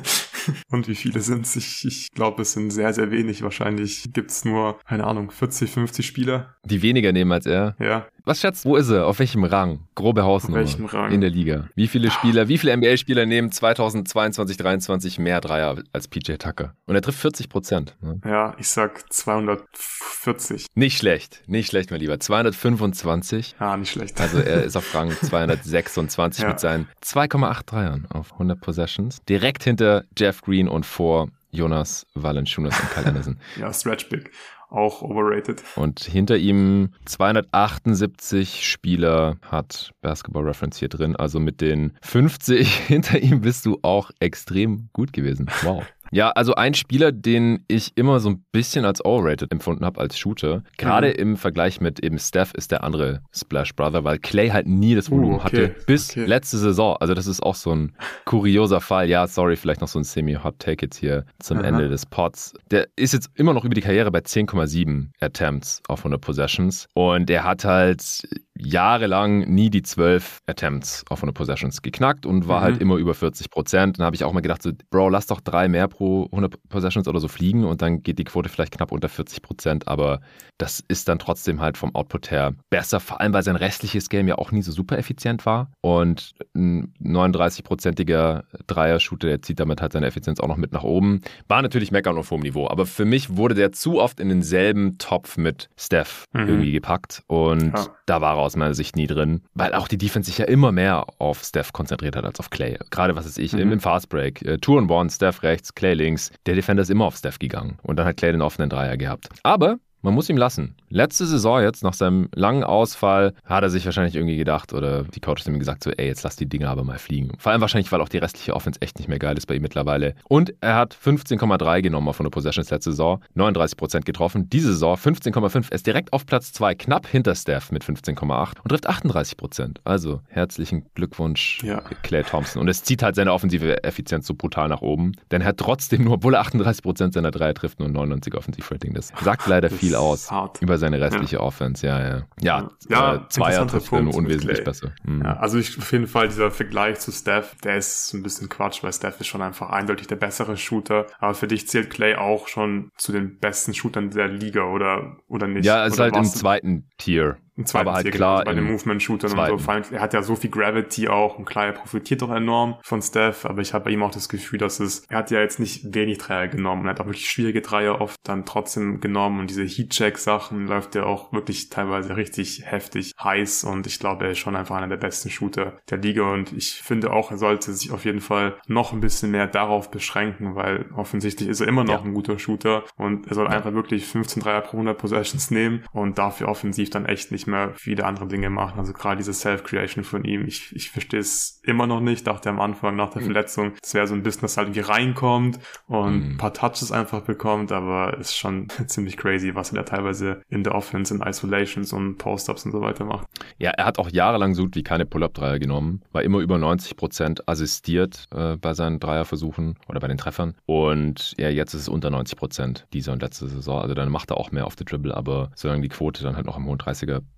und wie viele sind es? Ich, ich glaube, es sind sehr, sehr wenig. Wahrscheinlich gibt es nur, keine Ahnung, 40, 50 Spieler. Die weniger nehmen als er? Ja. Was schätzt, wo ist er? Auf welchem Rang? Grobe Hausnummer. Auf welchem Rang? In der Liga. Wie viele Spieler, wie viele NBA-Spieler nehmen 2022, 2023 mehr Dreier als PJ Tucker? Und er trifft 40 Prozent. Ne? Ja, ich sag 240. Nicht schlecht, nicht schlecht, mein Lieber. 225. Ja, nicht schlecht. Also er ist auf Rang 226 ja. mit seinen 2,8 Dreiern auf 100 Possessions. Direkt hinter Jeff Green und vor Jonas Valanciunas und Kyle Anderson. ja, Stretch Big auch overrated. Und hinter ihm 278 Spieler hat Basketball Reference hier drin. Also mit den 50 hinter ihm bist du auch extrem gut gewesen. Wow. Ja, also ein Spieler, den ich immer so ein bisschen als overrated empfunden habe als Shooter, gerade mhm. im Vergleich mit eben Steph ist der andere Splash Brother, weil Clay halt nie das Volumen uh, okay. hatte bis okay. letzte Saison. Also das ist auch so ein kurioser Fall. Ja, sorry, vielleicht noch so ein semi-hot Take jetzt hier zum Aha. Ende des Pods. Der ist jetzt immer noch über die Karriere bei 10,7 Attempts auf 100 Possessions und der hat halt jahrelang nie die 12 Attempts auf 100 Possessions geknackt und war halt mhm. halt immer über 40 Prozent. Dann habe ich auch mal gedacht, so, Bro, lass doch drei mehr pro 100 Possessions oder so fliegen und dann geht die Quote vielleicht knapp unter 40 Prozent. Aber das ist dann trotzdem halt vom Output her besser, vor allem weil sein restliches Game ja auch nie so super effizient war. Und ein 39-prozentiger Dreier-Shooter, der zieht damit halt seine Effizienz auch noch mit nach oben. War natürlich meckern auf hohem Niveau, aber für mich wurde der zu oft in denselben Topf mit Steph mhm. irgendwie gepackt und ja. da war er aus meiner Sicht nie drin, weil auch die Defense sich ja immer mehr auf Steph konzentriert hat als auf Clay. Gerade was ist ich, mhm. im Fastbreak, äh, Tour and One, Steph rechts, Clay links, der Defender ist immer auf Steph gegangen und dann hat Clay den offenen Dreier gehabt. Aber man muss ihm lassen. Letzte Saison jetzt, nach seinem langen Ausfall, hat er sich wahrscheinlich irgendwie gedacht oder die Coaches haben ihm gesagt, so, ey, jetzt lass die Dinge aber mal fliegen. Vor allem wahrscheinlich, weil auch die restliche Offense echt nicht mehr geil ist bei ihm mittlerweile. Und er hat 15,3 genommen auf 100 Possessions letzte Saison, 39% getroffen. Diese Saison 15,5. Er ist direkt auf Platz 2, knapp hinter Steph mit 15,8 und trifft 38%. Also herzlichen Glückwunsch, ja. Clay Thompson. Und es zieht halt seine offensive Effizienz so brutal nach oben, denn er hat trotzdem nur, obwohl er 38% seiner Dreier trifft, nur 99 Offensivrating. Das sagt leider viel aus hart. über seine restliche ja. Offense. Ja, ja. Ja, ja äh, Zweier trifft nur unwesentlich besser. Mhm. Ja, also ich auf jeden Fall dieser Vergleich zu Steph, der ist ein bisschen Quatsch, weil Steph ist schon einfach eindeutig der bessere Shooter. Aber für dich zählt Clay auch schon zu den besten Shootern der Liga oder, oder nicht? Ja, ist oder halt im zweiten Tier Aber halt Tier, klar bei den Movement-Shootern und so. Vor allem, er hat ja so viel Gravity auch und klar, er profitiert doch enorm von Steph, aber ich habe bei ihm auch das Gefühl, dass es, er hat ja jetzt nicht wenig Dreier genommen, er hat auch wirklich schwierige Dreier oft dann trotzdem genommen und diese Heat-Check-Sachen läuft ja auch wirklich teilweise richtig heftig heiß und ich glaube, er ist schon einfach einer der besten Shooter der Liga und ich finde auch, er sollte sich auf jeden Fall noch ein bisschen mehr darauf beschränken, weil offensichtlich ist er immer noch Ja. ein guter Shooter und er soll einfach wirklich 15 Dreier pro 100 Possessions nehmen und dafür offensiv dann echt nicht mehr viele andere Dinge machen. Also gerade diese Self-Creation von ihm, ich, ich verstehe es immer noch nicht. Dachte am Anfang nach der Verletzung, es wäre so ein bisschen, dass halt irgendwie reinkommt und Mhm. ein paar Touches einfach bekommt, aber ist schon ziemlich crazy, was er da teilweise in der Offense, in Isolations und Post-Ups und so weiter macht. Ja, er hat auch jahrelang so gut wie keine Pull-Up-Dreier genommen, war immer über 90% assistiert äh, bei seinen Dreierversuchen oder bei den Treffern. Und ja, jetzt ist es unter 90% dieser und letzte Saison. Also dann macht er auch mehr auf the Dribble, aber solange die Quote dann halt noch im hohen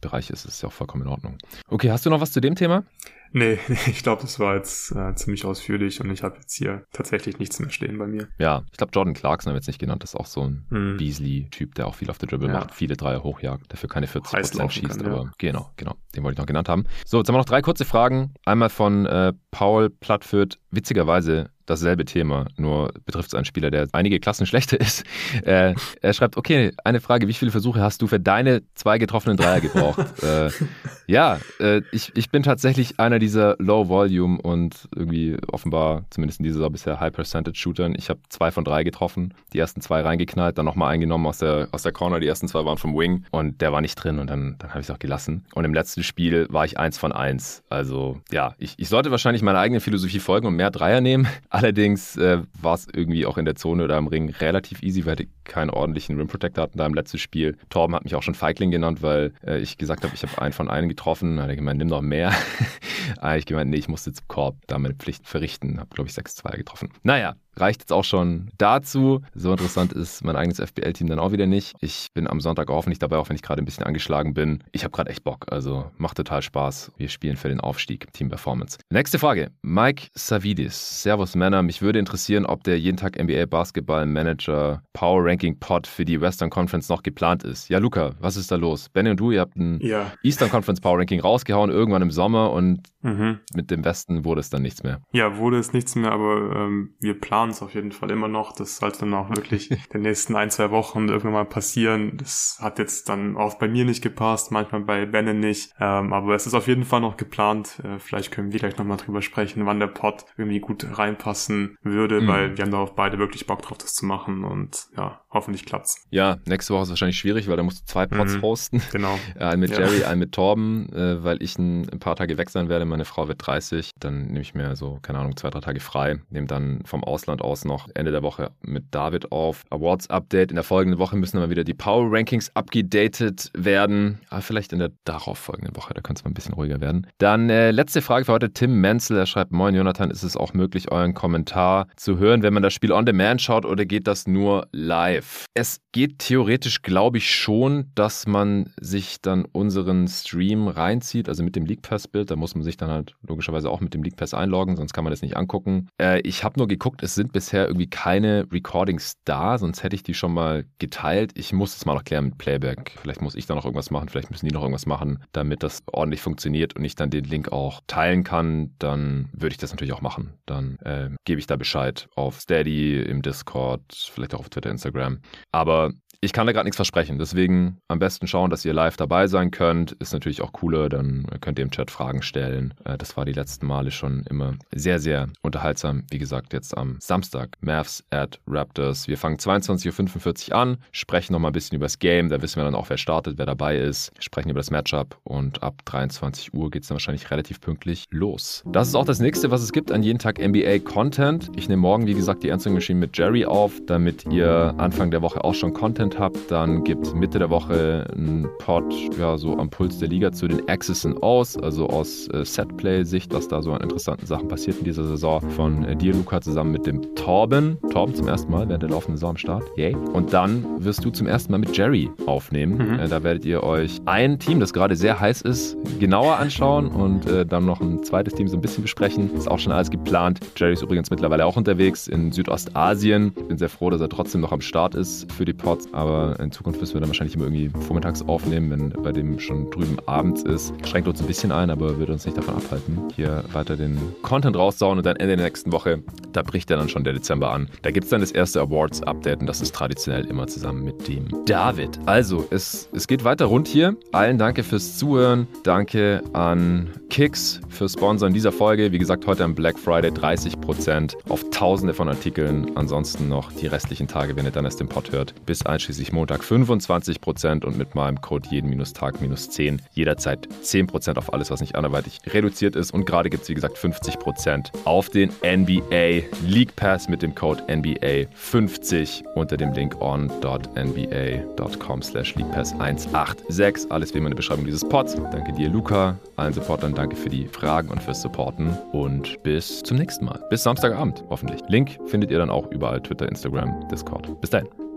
30er-Bereich ist, ist es ja auch vollkommen in Ordnung. Okay, hast du noch was zu dem Thema? Nee, ich glaube, das war jetzt äh, ziemlich ausführlich und ich habe jetzt hier tatsächlich nichts mehr stehen bei mir. Ja, ich glaube, Jordan Clarkson haben wir jetzt nicht genannt, das ist auch so ein Hm. Beasley-Typ, der auch viel auf the Dribble Ja. macht, viele Dreier hochjagt, dafür keine 40% Heiß laufen schießt, kann, ja. aber genau, genau, den wollte ich noch genannt haben. So, jetzt haben wir noch drei kurze Fragen. Einmal von äh, Paul Plattfürth, witzigerweise dasselbe Thema, nur betrifft es einen Spieler, der einige Klassen schlechter ist. Äh, er schreibt, okay, eine Frage, wie viele Versuche hast du für deine zwei getroffenen Dreier gebraucht? äh, ja, äh, ich, ich bin tatsächlich einer dieser Low-Volume und irgendwie offenbar, zumindest in dieser Saison bisher, High-Percentage-Shootern. Ich habe zwei von drei getroffen, die ersten zwei reingeknallt, dann nochmal eingenommen aus der, aus der Corner, die ersten zwei waren vom Wing und der war nicht drin und dann, dann habe ich es auch gelassen. Und im letzten Spiel war ich eins von eins. Also ja, ich, ich sollte wahrscheinlich meiner eigenen Philosophie folgen und mehr Dreier nehmen. Allerdings äh, war es irgendwie auch in der Zone oder im Ring relativ easy, weil die keinen ordentlichen Rim Protector hatten da im letzten Spiel. Torben hat mich auch schon Feigling genannt, weil äh, ich gesagt habe, ich habe einen von einem getroffen. Da hat er gemeint, nimm noch mehr. Aber ich gemeint, nee, ich musste zum Korb da meine Pflicht verrichten. Habe, glaube ich, 6-2 getroffen. Naja, reicht jetzt auch schon dazu. So interessant ist mein eigenes FBL-Team dann auch wieder nicht. Ich bin am Sonntag auch hoffentlich dabei, auch wenn ich gerade ein bisschen angeschlagen bin. Ich habe gerade echt Bock. Also macht total Spaß. Wir spielen für den Aufstieg, Team Performance. Nächste Frage. Mike Savidis. Servus Männer. Mich würde interessieren, ob der jeden Tag NBA Basketball Manager Power Ranking Pod für die Western Conference noch geplant ist. Ja, Luca, was ist da los? Benny und du, ihr habt ein Ja. Eastern Conference Power Ranking rausgehauen irgendwann im Sommer und Mhm. mit dem Westen wurde es dann nichts mehr. Ja, wurde es nichts mehr, aber ähm, wir planen es auf jeden Fall immer noch. Das sollte dann auch wirklich in den nächsten ein, zwei Wochen irgendwann mal passieren. Das hat jetzt dann auch bei mir nicht gepasst, manchmal bei Benne nicht. Ähm, aber es ist auf jeden Fall noch geplant. Äh, vielleicht können wir gleich nochmal drüber sprechen, wann der Pod irgendwie gut reinpassen würde, Mhm. weil wir haben darauf beide wirklich Bock drauf, das zu machen. Und ja, hoffentlich klappt's. Ja, nächste Woche ist wahrscheinlich schwierig, weil da musst du zwei Pods Mhm. hosten. Genau. Äh, Einen mit Ja. Jerry, einen mit Torben, äh, weil ich ein, ein paar Tage weg sein werde. Meine Frau wird 30. Dann nehme ich mir so, keine Ahnung, zwei, drei Tage frei. Nehme dann vom Ausland aus noch Ende der Woche mit David auf. Awards Update. In der folgenden Woche müssen dann mal wieder die Power Rankings abgedatet werden. Aber vielleicht in der darauf folgenden Woche, da könnte es mal ein bisschen ruhiger werden. Dann äh, letzte Frage für heute. Tim Menzel, er schreibt, Moin Jonathan, ist es auch möglich, euren Kommentar zu hören, wenn man das Spiel on demand schaut oder geht das nur live? Es geht theoretisch, glaube ich, schon, dass man sich dann unseren Stream reinzieht, also mit dem League Pass Bild. Da muss man sich dann halt logischerweise auch mit dem League Pass einloggen, sonst kann man das nicht angucken. Äh, ich habe nur geguckt, es sind bisher irgendwie keine Recordings da, sonst hätte ich die schon mal geteilt. Ich muss es mal noch klären mit Playback. Vielleicht muss ich da noch irgendwas machen, vielleicht müssen die noch irgendwas machen, damit das ordentlich funktioniert und ich dann den Link auch teilen kann. Dann würde ich das natürlich auch machen. Dann äh, gebe ich da Bescheid auf Steady, im Discord, vielleicht auch auf Twitter, Instagram. Aber ich kann da gerade nichts versprechen. Deswegen am besten schauen, dass ihr live dabei sein könnt. Ist natürlich auch cooler. Dann könnt ihr im Chat Fragen stellen. Äh, Das war die letzten Male schon immer sehr, sehr unterhaltsam. Wie gesagt, jetzt am Samstag. Mavs at Raptors. Wir fangen 22.45 Uhr an, sprechen nochmal ein bisschen über das Game. Da wissen wir dann auch, wer startet, wer dabei ist. Sprechen über das Matchup. Und ab 23 Uhr geht es dann wahrscheinlich relativ pünktlich los. Das ist auch das nächste, was es gibt an jeden Tag NBA Content. Ich nehme morgen, wie gesagt, die Answering Machine mit Jerry auf, damit ihr Anfang der Woche auch schon Content habt. Dann gibt Mitte der Woche ein Pod, ja, so am Puls der Liga zu den X's and O's, also aus äh, Setplay-Sicht, was da so an interessanten Sachen passiert in dieser Saison. Von äh, dir, Luca, zusammen mit dem Torben. Torben zum ersten Mal während der laufenden Saison am Start. Yay. Und dann wirst du zum ersten Mal mit Jerry aufnehmen. Mhm. Äh, da werdet ihr euch ein Team, das gerade sehr heiß ist, genauer anschauen und äh, dann noch ein zweites Team so ein bisschen besprechen. Ist auch schon alles geplant. Jerry ist übrigens mittlerweile auch unterwegs in Südostasien. Ich bin sehr froh, dass er trotzdem noch am Start ist für die Pods, aber in Zukunft müssen wir dann wahrscheinlich immer irgendwie vormittags aufnehmen, wenn bei dem schon drüben abends ist. Schränkt uns ein bisschen ein, aber wird uns nicht davon abhalten, hier weiter den Content raussauen und dann Ende der nächsten Woche, da bricht ja dann schon der Dezember an. Da gibt es dann das erste Awards-Update und das ist traditionell immer zusammen mit dem David. Also, es, es geht weiter rund hier. Allen danke fürs Zuhören. Danke an Kicks für Sponsoren dieser Folge. Wie gesagt, heute am Black Friday 30% auf tausende von Artikeln. Ansonsten noch die restlichen Tage, wenn ihr dann erst den Pod hört, bis einschließlich Montag 25% und mit meinem Code jeden minus Tag minus 10 jederzeit 10% auf alles, was nicht anderweitig reduziert ist. Und gerade gibt es, wie gesagt, 50% auf den NBA League Pass mit dem Code NBA50 unter dem Link on.nba.com slash leaguepass186. Alles wie immer in der Beschreibung dieses Pods. Danke dir, Luca, allen Supportern, danke für die Fragen und fürs Supporten und bis zum nächsten Mal. Bis Samstagabend, hoffentlich. Link findet ihr dann auch überall Twitter, Instagram, Discord. Bis dahin.